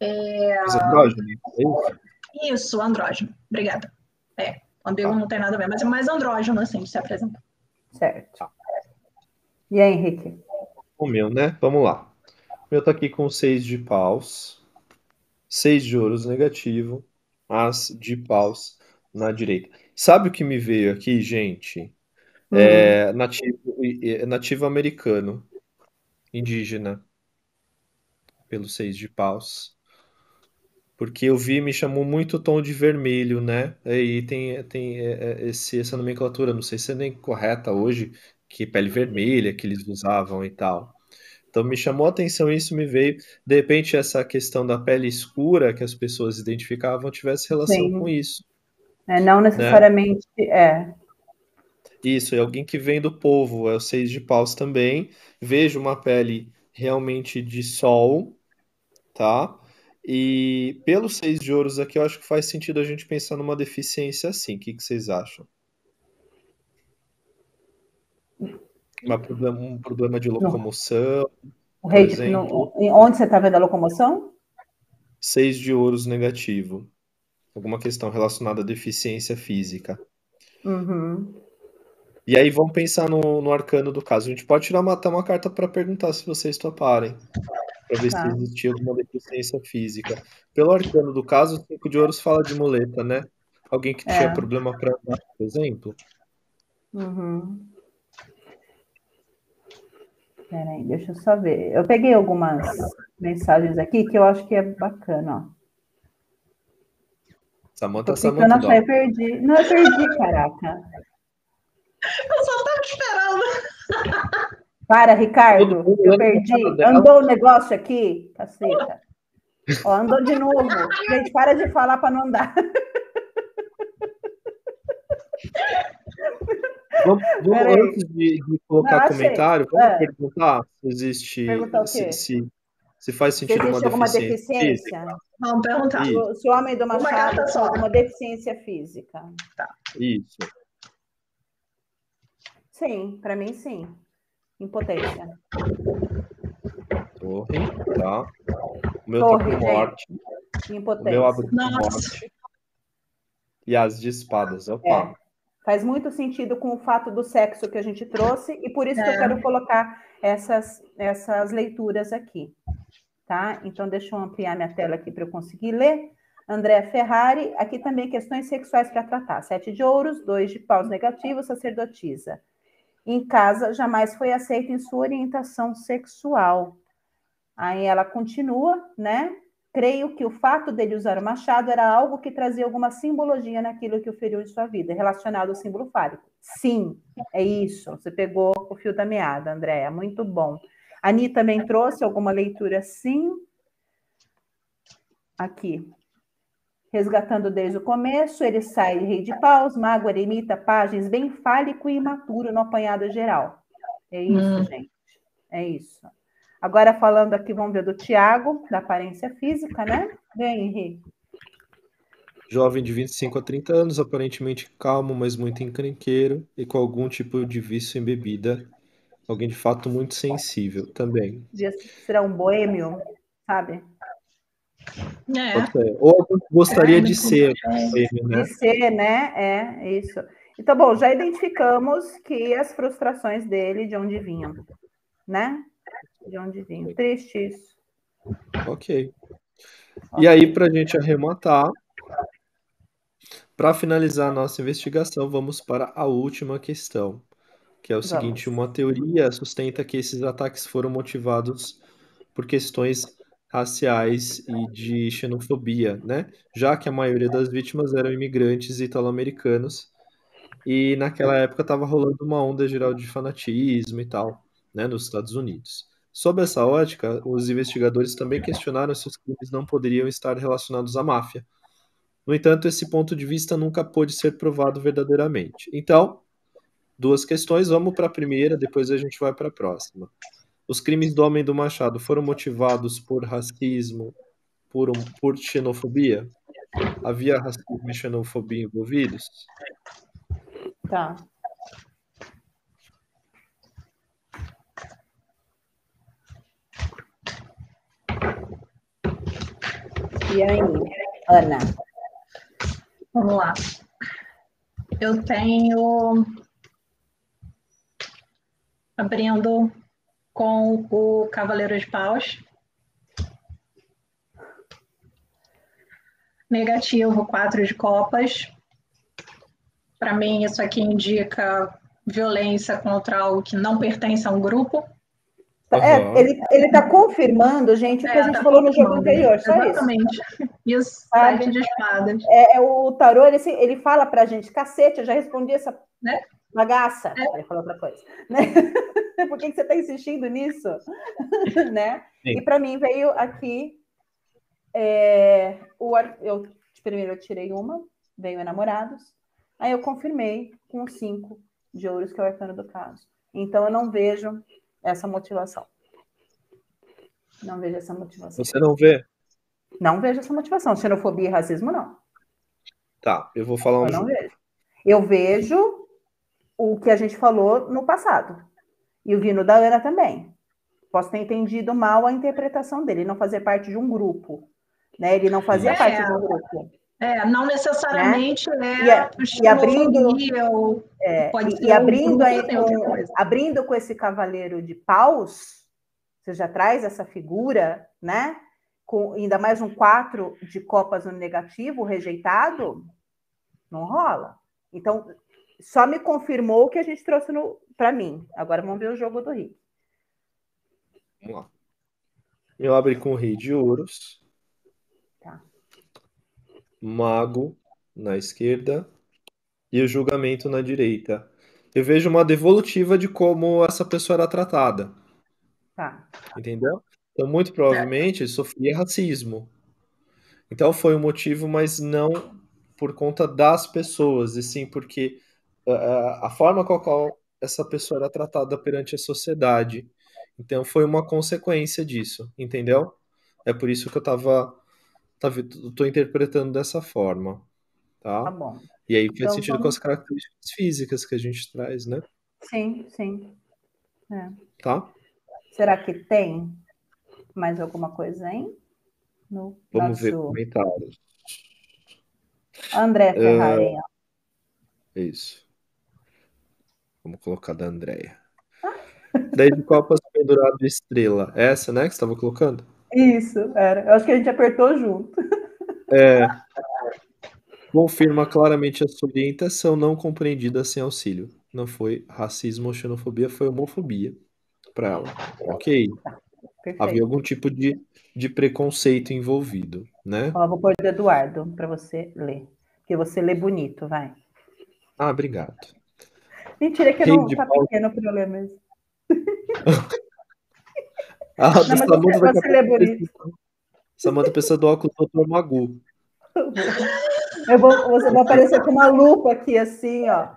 Mas andrógeno, é isso? Isso, andrógeno. Obrigada. É, ambíguo não tem nada a ver, mas é mais andrógeno, assim, de se apresentar. Certo. E aí, Henrique? O meu, né? Vamos lá. O meu tá aqui com seis de paus, seis de ouros negativo, as de paus na direita. Sabe o que me veio aqui, gente? Hum. É nativo, é nativo americano, indígena, pelo seis de paus. Porque eu vi, me chamou muito o tom de vermelho, né? Aí tem, tem é, é, esse, essa nomenclatura, não sei se é nem correta hoje, que pele vermelha que eles usavam e tal. Então me chamou a atenção isso, me veio. De repente, essa questão da pele escura que as pessoas identificavam tivesse relação Sim. com isso. É, não necessariamente é. Isso, é alguém que vem do povo, é o seis de paus também. Vejo uma pele realmente de sol, tá? E pelo seis de ouros aqui, eu acho que faz sentido a gente pensar numa deficiência assim. O que que vocês acham? Problema, um problema de locomoção, O rei exemplo. no- onde você está vendo a locomoção? seis de ouros negativo. Alguma questão relacionada à deficiência física. Uhum. E aí vamos pensar no, no arcano do caso. A gente pode tirar até uma carta para perguntar se vocês toparem. Para ver Tá. se existia alguma deficiência física. Pelo arcano do caso, o cinco de ouros fala de muleta, né? Alguém que É. tinha problema para andar, por exemplo. Uhum. Peraí, deixa eu só ver. Eu peguei algumas mensagens aqui que eu acho que é bacana, ó. Samantha, achar, eu perdi. Não, eu perdi, caraca. Eu só tava esperando. Para, Ricardo, eu perdi. Andou o negócio aqui, caceta. Ó, andou de novo. Gente, para de falar para não andar. Vamos, vamos- antes de, de colocar Não, comentário, vamos É. perguntar se existe, Perguntar o se, quê? se, se faz Se sentido existe uma alguma deficiência física. deficiência? Vamos perguntar. Ih. Se o- Se homem do Uma Machado só. alguma deficiência física? Isso. Sim, para mim sim. Impotência. Torre, tá? O meu Torre, tá com morte. O Impotência. meu abre com Nossa. morte. E as de espadas. Opa. Faz muito sentido com o fato do sexo que a gente trouxe e por isso que eu É. quero colocar essas, essas leituras aqui. Tá? Então, deixa eu ampliar minha tela aqui para eu conseguir ler. André Ferrari, aqui também questões sexuais para tratar. Sete de ouros, dois de paus negativos, sacerdotisa. Em casa, jamais foi aceita em sua orientação sexual. Aí ela continua, né? Creio que o fato dele usar o machado era algo que trazia alguma simbologia naquilo que o feriu em sua vida, relacionado ao símbolo fálico. Sim, é isso. Você pegou o fio da meada, Andréa. Muito bom. A Ani também trouxe alguma leitura sim. Aqui. Resgatando desde o começo, ele sai rei de paus, mago, eremita, páginas, bem fálico e imaturo no apanhado geral. É isso, Hum. gente. É isso. Agora falando aqui, vamos ver do Tiago, da aparência física, né? Vem, Henrique. Jovem de 25 a 30 anos, aparentemente calmo, mas muito encrenqueiro e com algum tipo de vício em bebida. Alguém de fato muito sensível também. Será um boêmio, sabe? É. Ou gostaria é, de ser. Né? De ser, né? É, isso. Então, bom, já identificamos que as frustrações dele, de onde vinham, né? De onde vinham. Triste isso. Ok. E aí, para a gente arrematar, para finalizar a nossa investigação, vamos para a última questão, que é o seguinte: uma teoria sustenta que esses ataques foram motivados por questões raciais e de xenofobia, né? Já que a maioria das vítimas eram imigrantes italo-americanos e naquela época estava rolando uma onda geral de fanatismo e tal, né, nos Estados Unidos. Sob essa ótica, os investigadores também questionaram se os crimes não poderiam estar relacionados à máfia, no entanto, esse ponto de vista nunca pôde ser provado verdadeiramente. Então, duas questões, vamos para a primeira, depois a gente vai para a próxima. Os crimes do Homem do Machado foram motivados por racismo, por, um, por xenofobia? Havia racismo e xenofobia envolvidos? Tá. E aí, Ana? Vamos lá. Eu tenho. Abrindo com o Cavaleiro de Paus. Negativo, quatro de copas. Para mim, isso aqui indica violência contra algo que não pertence a um grupo. É, ele, ele tá confirmando, gente, o que é, a gente tá falou no jogo anterior, só Exatamente. isso. Exatamente. E de espadas. É, é, o tarô, ele, assim, ele fala pra gente, cacete, eu já respondi essa né? bagaça. É. Ele falou outra coisa. Né? Por que, que você tá insistindo nisso? né? E para mim veio aqui, é, o, eu, primeiro eu tirei uma, veio enamorados, aí eu confirmei com cinco de ouros, que é o arcano do caso. Então eu não vejo essa motivação. Não vejo essa motivação. Você não vê? Não vejo essa motivação. Xenofobia e racismo, não. Tá, eu vou falar um. Eu não vejo. Eu vejo o que a gente falou no passado. E o Vino da Ana também. Posso ter entendido mal a interpretação dele, não fazer parte de um grupo. Né? Ele não fazia é, parte de um grupo. É, não necessariamente né? é, e, e abrindo ou é, e, e abrindo aí com, abrindo com esse cavaleiro de paus, você já traz essa figura, né? Com ainda mais um quatro de copas no negativo, rejeitado, não rola. Então, só me confirmou o que a gente trouxe para mim. Agora vamos ver o jogo do Rick. Vamos lá. Eu abro com o Rei de Ouros. Tá mago na esquerda e o julgamento na direita. Eu vejo uma devolutiva de como essa pessoa era tratada. Tá. Entendeu? Então, muito provavelmente, ele sofria racismo. Então, foi um motivo, mas não por conta das pessoas, e sim porque uh, a forma com a qual essa pessoa era tratada perante a sociedade. Então, foi uma consequência disso, entendeu? É por isso que eu estava tá, tô interpretando dessa forma, tá? Tá bom. E aí faz então, sentido vamos... com as características físicas que a gente traz, né? Sim, sim. É. Tá? Será que tem mais alguma coisa, hein? No Vamos ver comentários. André Ferrari. Uh, isso. Vamos colocar da Andréia. Daí de copas pendurado estrela. Essa, né, que você estava colocando? Isso, era. Eu acho que a gente apertou junto. É. Confirma claramente a sua orientação não compreendida sem auxílio. Não foi racismo ou xenofobia, foi homofobia para ela. Ok. Perfeito. Havia algum tipo de, de preconceito envolvido, né? Ó, vou pôr do Eduardo para você ler. Porque você lê bonito, vai. Ah, obrigado. Mentira que Rei não tá pau... pequeno o problema mesmo. Ah, não, Samanta você lê bonito. Samanta do óculos do Dr. Magu. Eu vou, você vai aparecer com uma lupa aqui, assim, ó.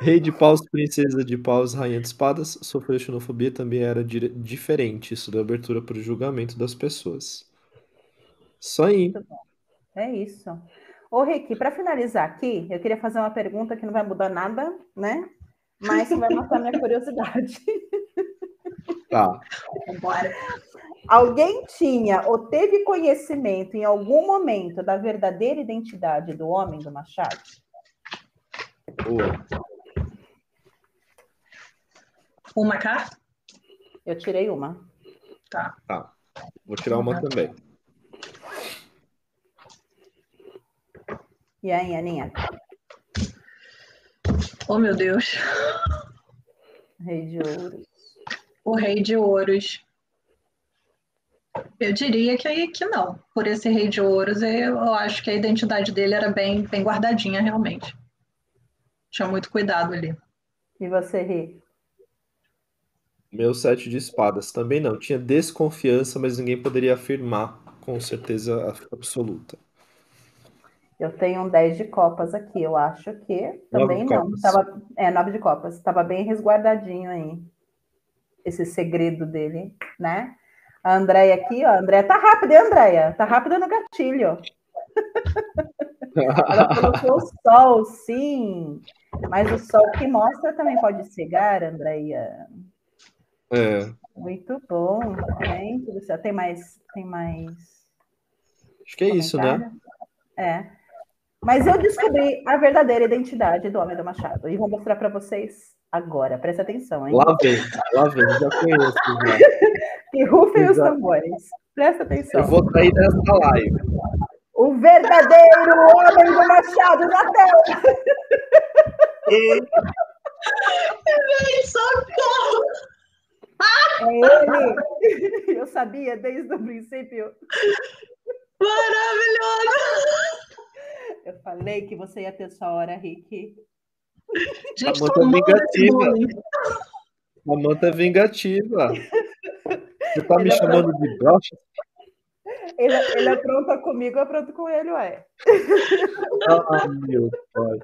Rei de paus, princesa de paus, rainha de espadas, sofrer xenofobia também era diferente. Isso deu abertura para o julgamento das pessoas. Só aí. É isso. Ô, Rick, para finalizar aqui, eu queria fazer uma pergunta que não vai mudar nada, né? Mas que vai matar minha curiosidade. Tá. Bora. Alguém tinha ou teve conhecimento em algum momento da verdadeira identidade do homem do Machado? Boa. Uma carta? Eu tirei uma. Tá. Tá. Vou tirar uma também. E aí, Aninha? Oh, meu Deus. Rei de ouros. O rei de ouros. Eu diria que, que não. Por esse rei de ouros, eu acho que a identidade dele era bem, bem guardadinha, realmente. Tinha muito cuidado ali. E você, Rei? Meu sete de espadas também não. Tinha desconfiança, mas ninguém poderia afirmar com certeza absoluta. Eu tenho um 10 de copas aqui, eu acho que também Nove não. Tava, é, 9 de copas. Estava bem resguardadinho aí. Esse segredo dele, né? A Andréia aqui, ó. A Andréia tá rápida, hein, Andréia? Tá rápida no gatilho. Ela colocou o sol, sim. Mas o sol que mostra também pode cegar, Andréia. É, Muito bom. Gente do céu. Tem mais. Tem mais. acho que é isso, né? comentário? É. Mas eu descobri a verdadeira identidade do Homem do Machado. E vou mostrar para vocês agora. Presta atenção, hein? Lá vem, lá vem, já conheço. Já. E rufem os tambores. Presta atenção. Eu vou sair dessa live. O verdadeiro Homem do Machado na tela. Socorro! É ele. Eu sabia desde o princípio. Maravilhoso! Eu falei que você ia ter sua hora, Rick. Gente, esse vingativa. bullying. Samanta é vingativa. Você tá me Ele é chamando de brocha? Ele, ele apronta comigo, eu apronto com ele, ué. Ah, meu pai.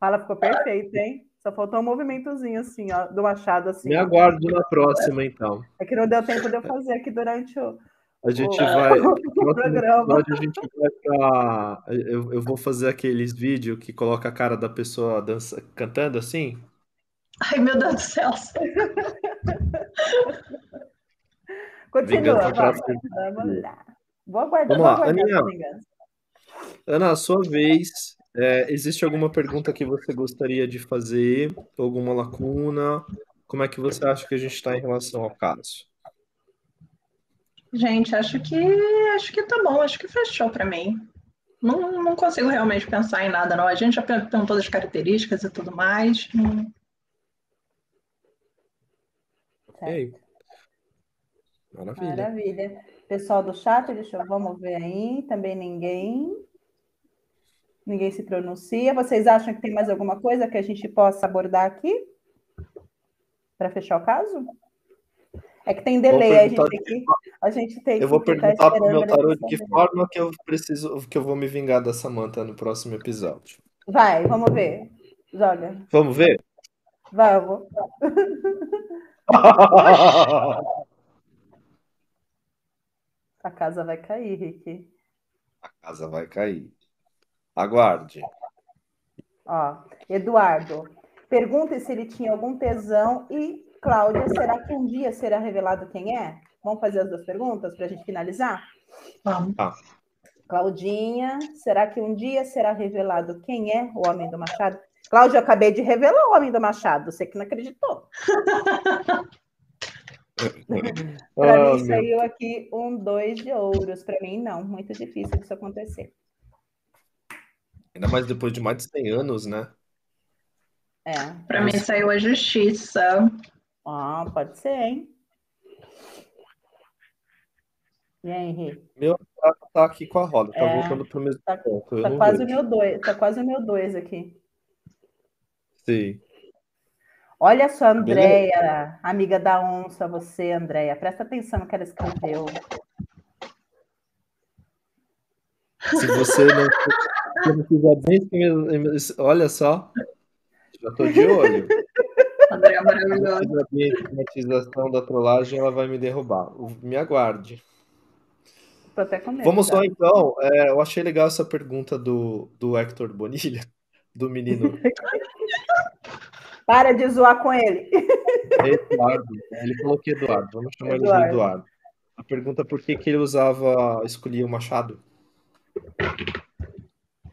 Fala, ficou perfeito, hein? Só faltou um movimentozinho assim, ó, do Machado assim. Me aguardo na próxima, então. É que não deu tempo de eu fazer aqui durante o, A gente o- vai. episódio a gente vai pra. Eu, eu vou fazer aqueles vídeos que coloca a cara da pessoa dança, cantando assim. Ai, meu Deus do céu. Continua, vamos, vamos lá. Vou aguardar, Vamos vou lá, aguardar Aninha. Ana, a sua vez. É, existe alguma pergunta que você gostaria de fazer? Alguma lacuna? Como é que você acha que a gente está em relação ao caso? Gente, acho que acho que tá bom, acho que fechou pra mim. Não, não consigo realmente pensar em nada, não. A gente já perguntou das características e tudo mais. Hum, Ok. Maravilha. Maravilha. Pessoal do chat, deixa eu, vamos ver aí. Também ninguém. Ninguém se pronuncia. Vocês acham que tem mais alguma coisa que a gente possa abordar aqui? Para fechar o caso? É que tem delay, a gente tem que, a gente tem Eu vou que ficar perguntar pro meu tarô de que forma que eu preciso, que eu vou me vingar da Samantha no próximo episódio. Vai, vamos ver. Joga. Vamos ver? Vamos. A casa vai cair, Rick. A casa vai cair. Aguarde. Ó, Eduardo, pergunta se ele tinha algum tesão e Cláudia, será que um dia será revelado quem é? Vamos fazer as duas perguntas para a gente finalizar? vamos. Claudinha, será que um dia será revelado quem é o Homem do Machado? Cláudia, eu acabei de revelar o Homem do Machado, você que não acreditou. Para Ah, mim meu. saiu aqui um dois de ouros. Para mim, não, muito difícil disso acontecer. Ainda mais depois de mais de 100 anos, né? É, Pra mim saiu a justiça. Ah, pode ser, hein? E aí, Henrique? Meu prato tá aqui com a roda, tá É. voltando pro mesmo Tá- ponto. Tá quase o meu dois, tá quase o meu dois aqui. Sim. Olha só, Andréia, amiga da onça, você, Andréia. Presta atenção no que ela escreveu. Se você não, se não fizer bem, olha só. Já tô de olho. André é. A minha automatização da trollagem ela vai me derrubar. Me aguarde. Tô até com medo, Vamos só então. É, eu achei legal essa pergunta do, do Hector Bonilha, do menino Para de zoar com ele. Eduardo. Ele falou que Eduardo. Vamos chamar ele de Eduardo. Eduardo. A pergunta é por que, que ele usava, escolhia o machado?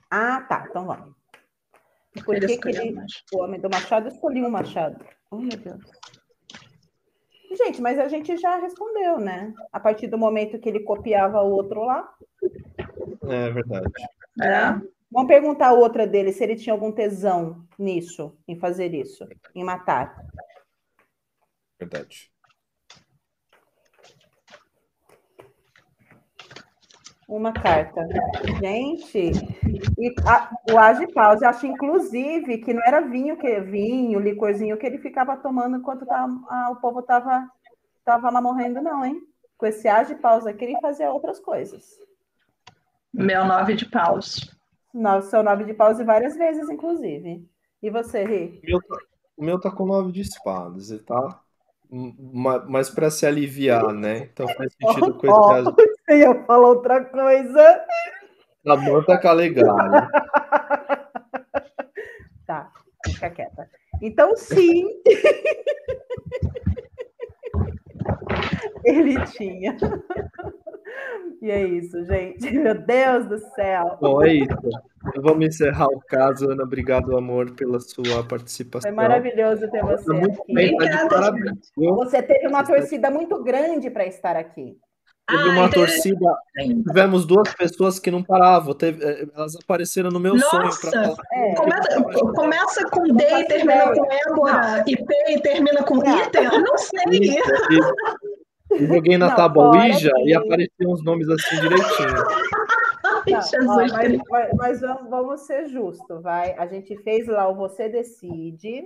Ah, tá. Então vamos. Por que, que ele, o homem do machado escolheu um machado? Oh, meu Deus. Gente, mas a gente já respondeu, né? A partir do momento que ele copiava o outro lá, É verdade. É. Vamos perguntar a outra dele se ele tinha algum tesão nisso, em fazer isso, em matar. Verdade. Uma carta. Gente, e a- o Age Pause, acho inclusive que não era vinho, que vinho, licorzinho que ele ficava tomando enquanto tava- ah, o povo tava, tava lá morrendo, não, hein? Com esse Age Pause aqui, ele fazia outras coisas. Meu nove de paus. No- Seu nove de pause várias vezes, inclusive. E você, Ri? O meu tá, o meu tá com nove de espadas, ele tá hum, ma- mais pra se aliviar, né? Então faz sentido com esse Você ia falar outra coisa. A manta calegalha. Tá, fica quieta. Então, sim. Ele tinha. E é isso, gente. Meu Deus do céu. Bom, é isso. Vamos encerrar o caso, Ana. Obrigado, amor, pela sua participação. Foi maravilhoso ter você Tá muito aqui. bem, tá Obrigada? Você teve uma torcida muito grande para estar aqui. Teve Ah, uma então- torcida. Tivemos duas pessoas que não paravam. Teve- eh, elas apareceram no meu sonho Nossa! para falar. É. Começa, começa com D e termina com Ébora, e P e termina com Não. Iter? Não sei. Eu joguei na Não, tábua Ouija que- e apareciam os nomes assim direitinho. Ai, Tá, ó, mas- mas vamos, vamos ser justos, vai. A gente fez lá o Você Decide.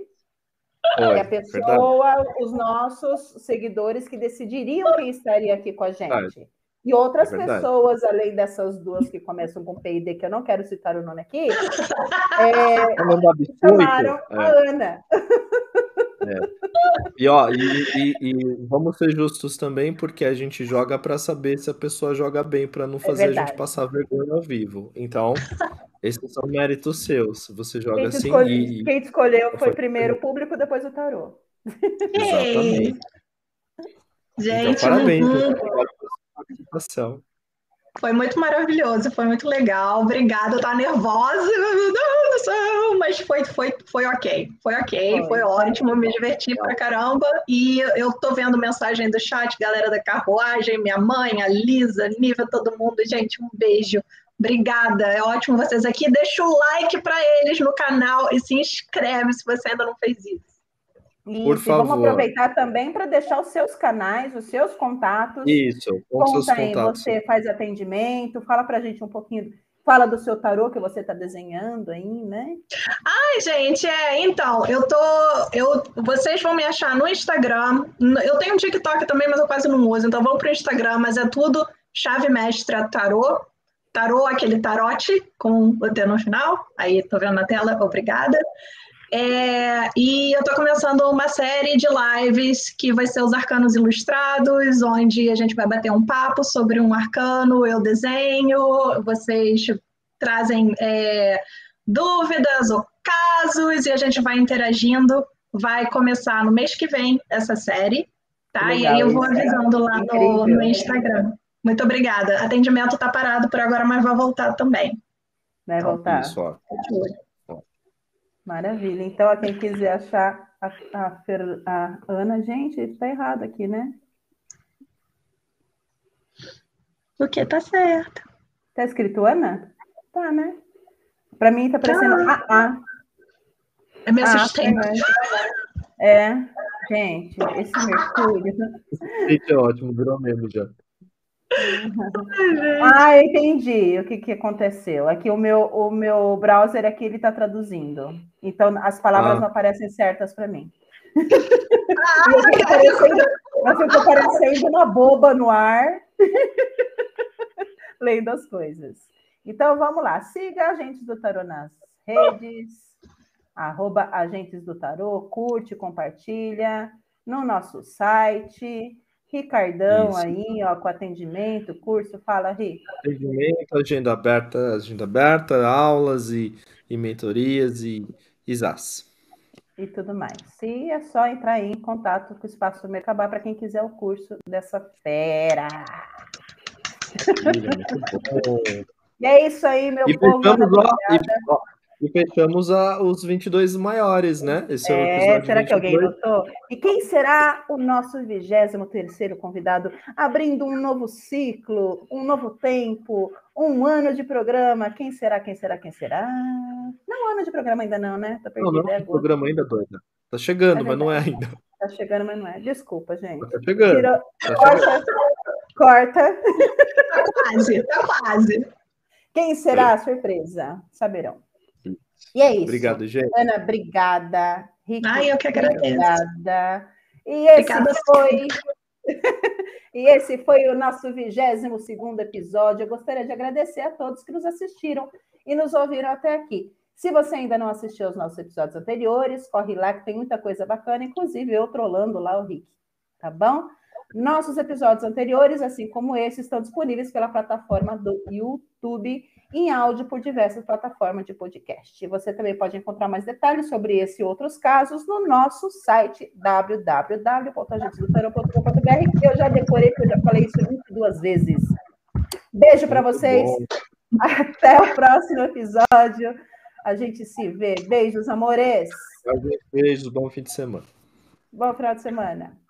Foi, E a verdade. pessoa, os nossos seguidores que decidiriam quem estaria aqui com a gente. Verdade. E outras É verdade. pessoas, além dessas duas que começam com P e D, que eu não quero citar o nome aqui, é, chamaram é. a Ana. E, ó, e, e- e vamos ser justos também, porque a gente joga pra saber se a pessoa joga bem, pra não fazer a gente É passar vergonha ao vivo. Então, esses são méritos seus. Você joga Quem assim escolhe- e. quem te escolheu foi Foi. primeiro o público, depois o tarô. Exatamente. Gente, então, parabéns hum, Ana, pela sua participação. Foi muito maravilhoso, foi muito legal. Obrigada, eu tava nervosa, meu Deus do céu, mas foi, foi, foi ok. Foi ok, Foi. foi ótimo, me diverti pra caramba. E eu tô vendo mensagem do chat, galera da carruagem, minha mãe, a Lisa, Niva, todo mundo. Gente, um beijo. Obrigada, é ótimo vocês aqui. Deixa o like para eles no canal e se inscreve se você ainda não fez isso. Por Isso, e vamos favor. aproveitar também para deixar os seus canais, os seus contatos. Isso, com seus Conta aí, contatos. você faz atendimento, fala pra gente um pouquinho, fala do seu tarô que você está desenhando aí, né? Ai, gente, é, então, eu tô, eu, vocês vão me achar no Instagram, eu tenho um TikTok também, mas eu quase não uso, então vão pro Instagram, mas é tudo chave mestra tarô, tarô, aquele tarote com o T no final, aí tô vendo na tela, obrigada. É, e eu tô começando uma série de lives que vai ser os arcanos ilustrados, onde a gente vai bater um papo sobre um arcano, eu desenho, vocês trazem é, dúvidas ou casos e a gente vai interagindo. Vai começar no mês que vem essa série, tá? Que e aí eu legal, vou é avisando lá no, no Instagram. Muito obrigada. Atendimento tá parado por agora, mas vai voltar também. Vai Então, voltar. Ó. Maravilha. Então, a quem quiser achar a, a, Fer- a Ana, gente, está errado aqui, né? O que tá certo. Tá escrito Ana? Tá, né? Para mim tá parecendo Tá. AA. Eu me Ah, assustei. né? É, gente, esse Mercúrio. Gente, é ótimo, virou meme já. Ah, entendi o que, que aconteceu. Aqui o meu, o meu browser aqui ele está traduzindo. Então as palavras Ah. não aparecem certas para mim. Ah, eu fico parecendo, eu parecendo uma boba no ar, lendo as coisas. Então vamos lá, siga a gente do Tarô nas redes, arroba Agentes do Tarô, curte, compartilha no nosso site. Ricardão Isso. aí, ó, com atendimento, curso, fala, Rick. Atendimento, agenda aberta, agenda aberta, aulas e, e mentorias e ISAS. E tudo mais. E é só entrar aí em contato com o Espaço Mercabá para quem quiser o curso dessa fera. e é isso aí, meu e povo. Fechamos, ó, e, ó, e fechamos a, os 22 maiores, né? Esse é, é será 22. que alguém notou? E quem será o nosso 23 convidado? Abrindo um novo ciclo, um novo tempo, um ano de programa. Quem será, quem será, quem será? Não, um ano de programa ainda não, né? Tá não, não é programa ainda, doida. Tá chegando, é mas não é ainda. Tá chegando, mas não é. Desculpa, gente. Tá chegando. Tirou... Tá corta. Corta. Tá quase, tá quase. Quem será a surpresa? Saberão. E é isso. Obrigado, gente. Ana, obrigada. Rico, Ai, eu que agradeço. Obrigada. E esse Obrigada foi. e esse foi o nosso 22 episódio. Eu gostaria de agradecer a todos que nos assistiram e nos ouviram até aqui. Se você ainda não assistiu aos nossos episódios anteriores, corre lá que tem muita coisa bacana, inclusive eu trolando lá o Rick. Tá bom? Nossos episódios anteriores, assim como esse, estão disponíveis pela plataforma do YouTube em áudio por diversas plataformas de podcast. Você também pode encontrar mais detalhes sobre esse e outros casos no nosso site www.agentesdotarô.com.br, que eu já decorei, porque eu já falei isso 22 vezes. Beijo para vocês. Até o próximo episódio. A gente se vê. Beijos, amores. Beijos, bom fim de semana. Bom final de semana.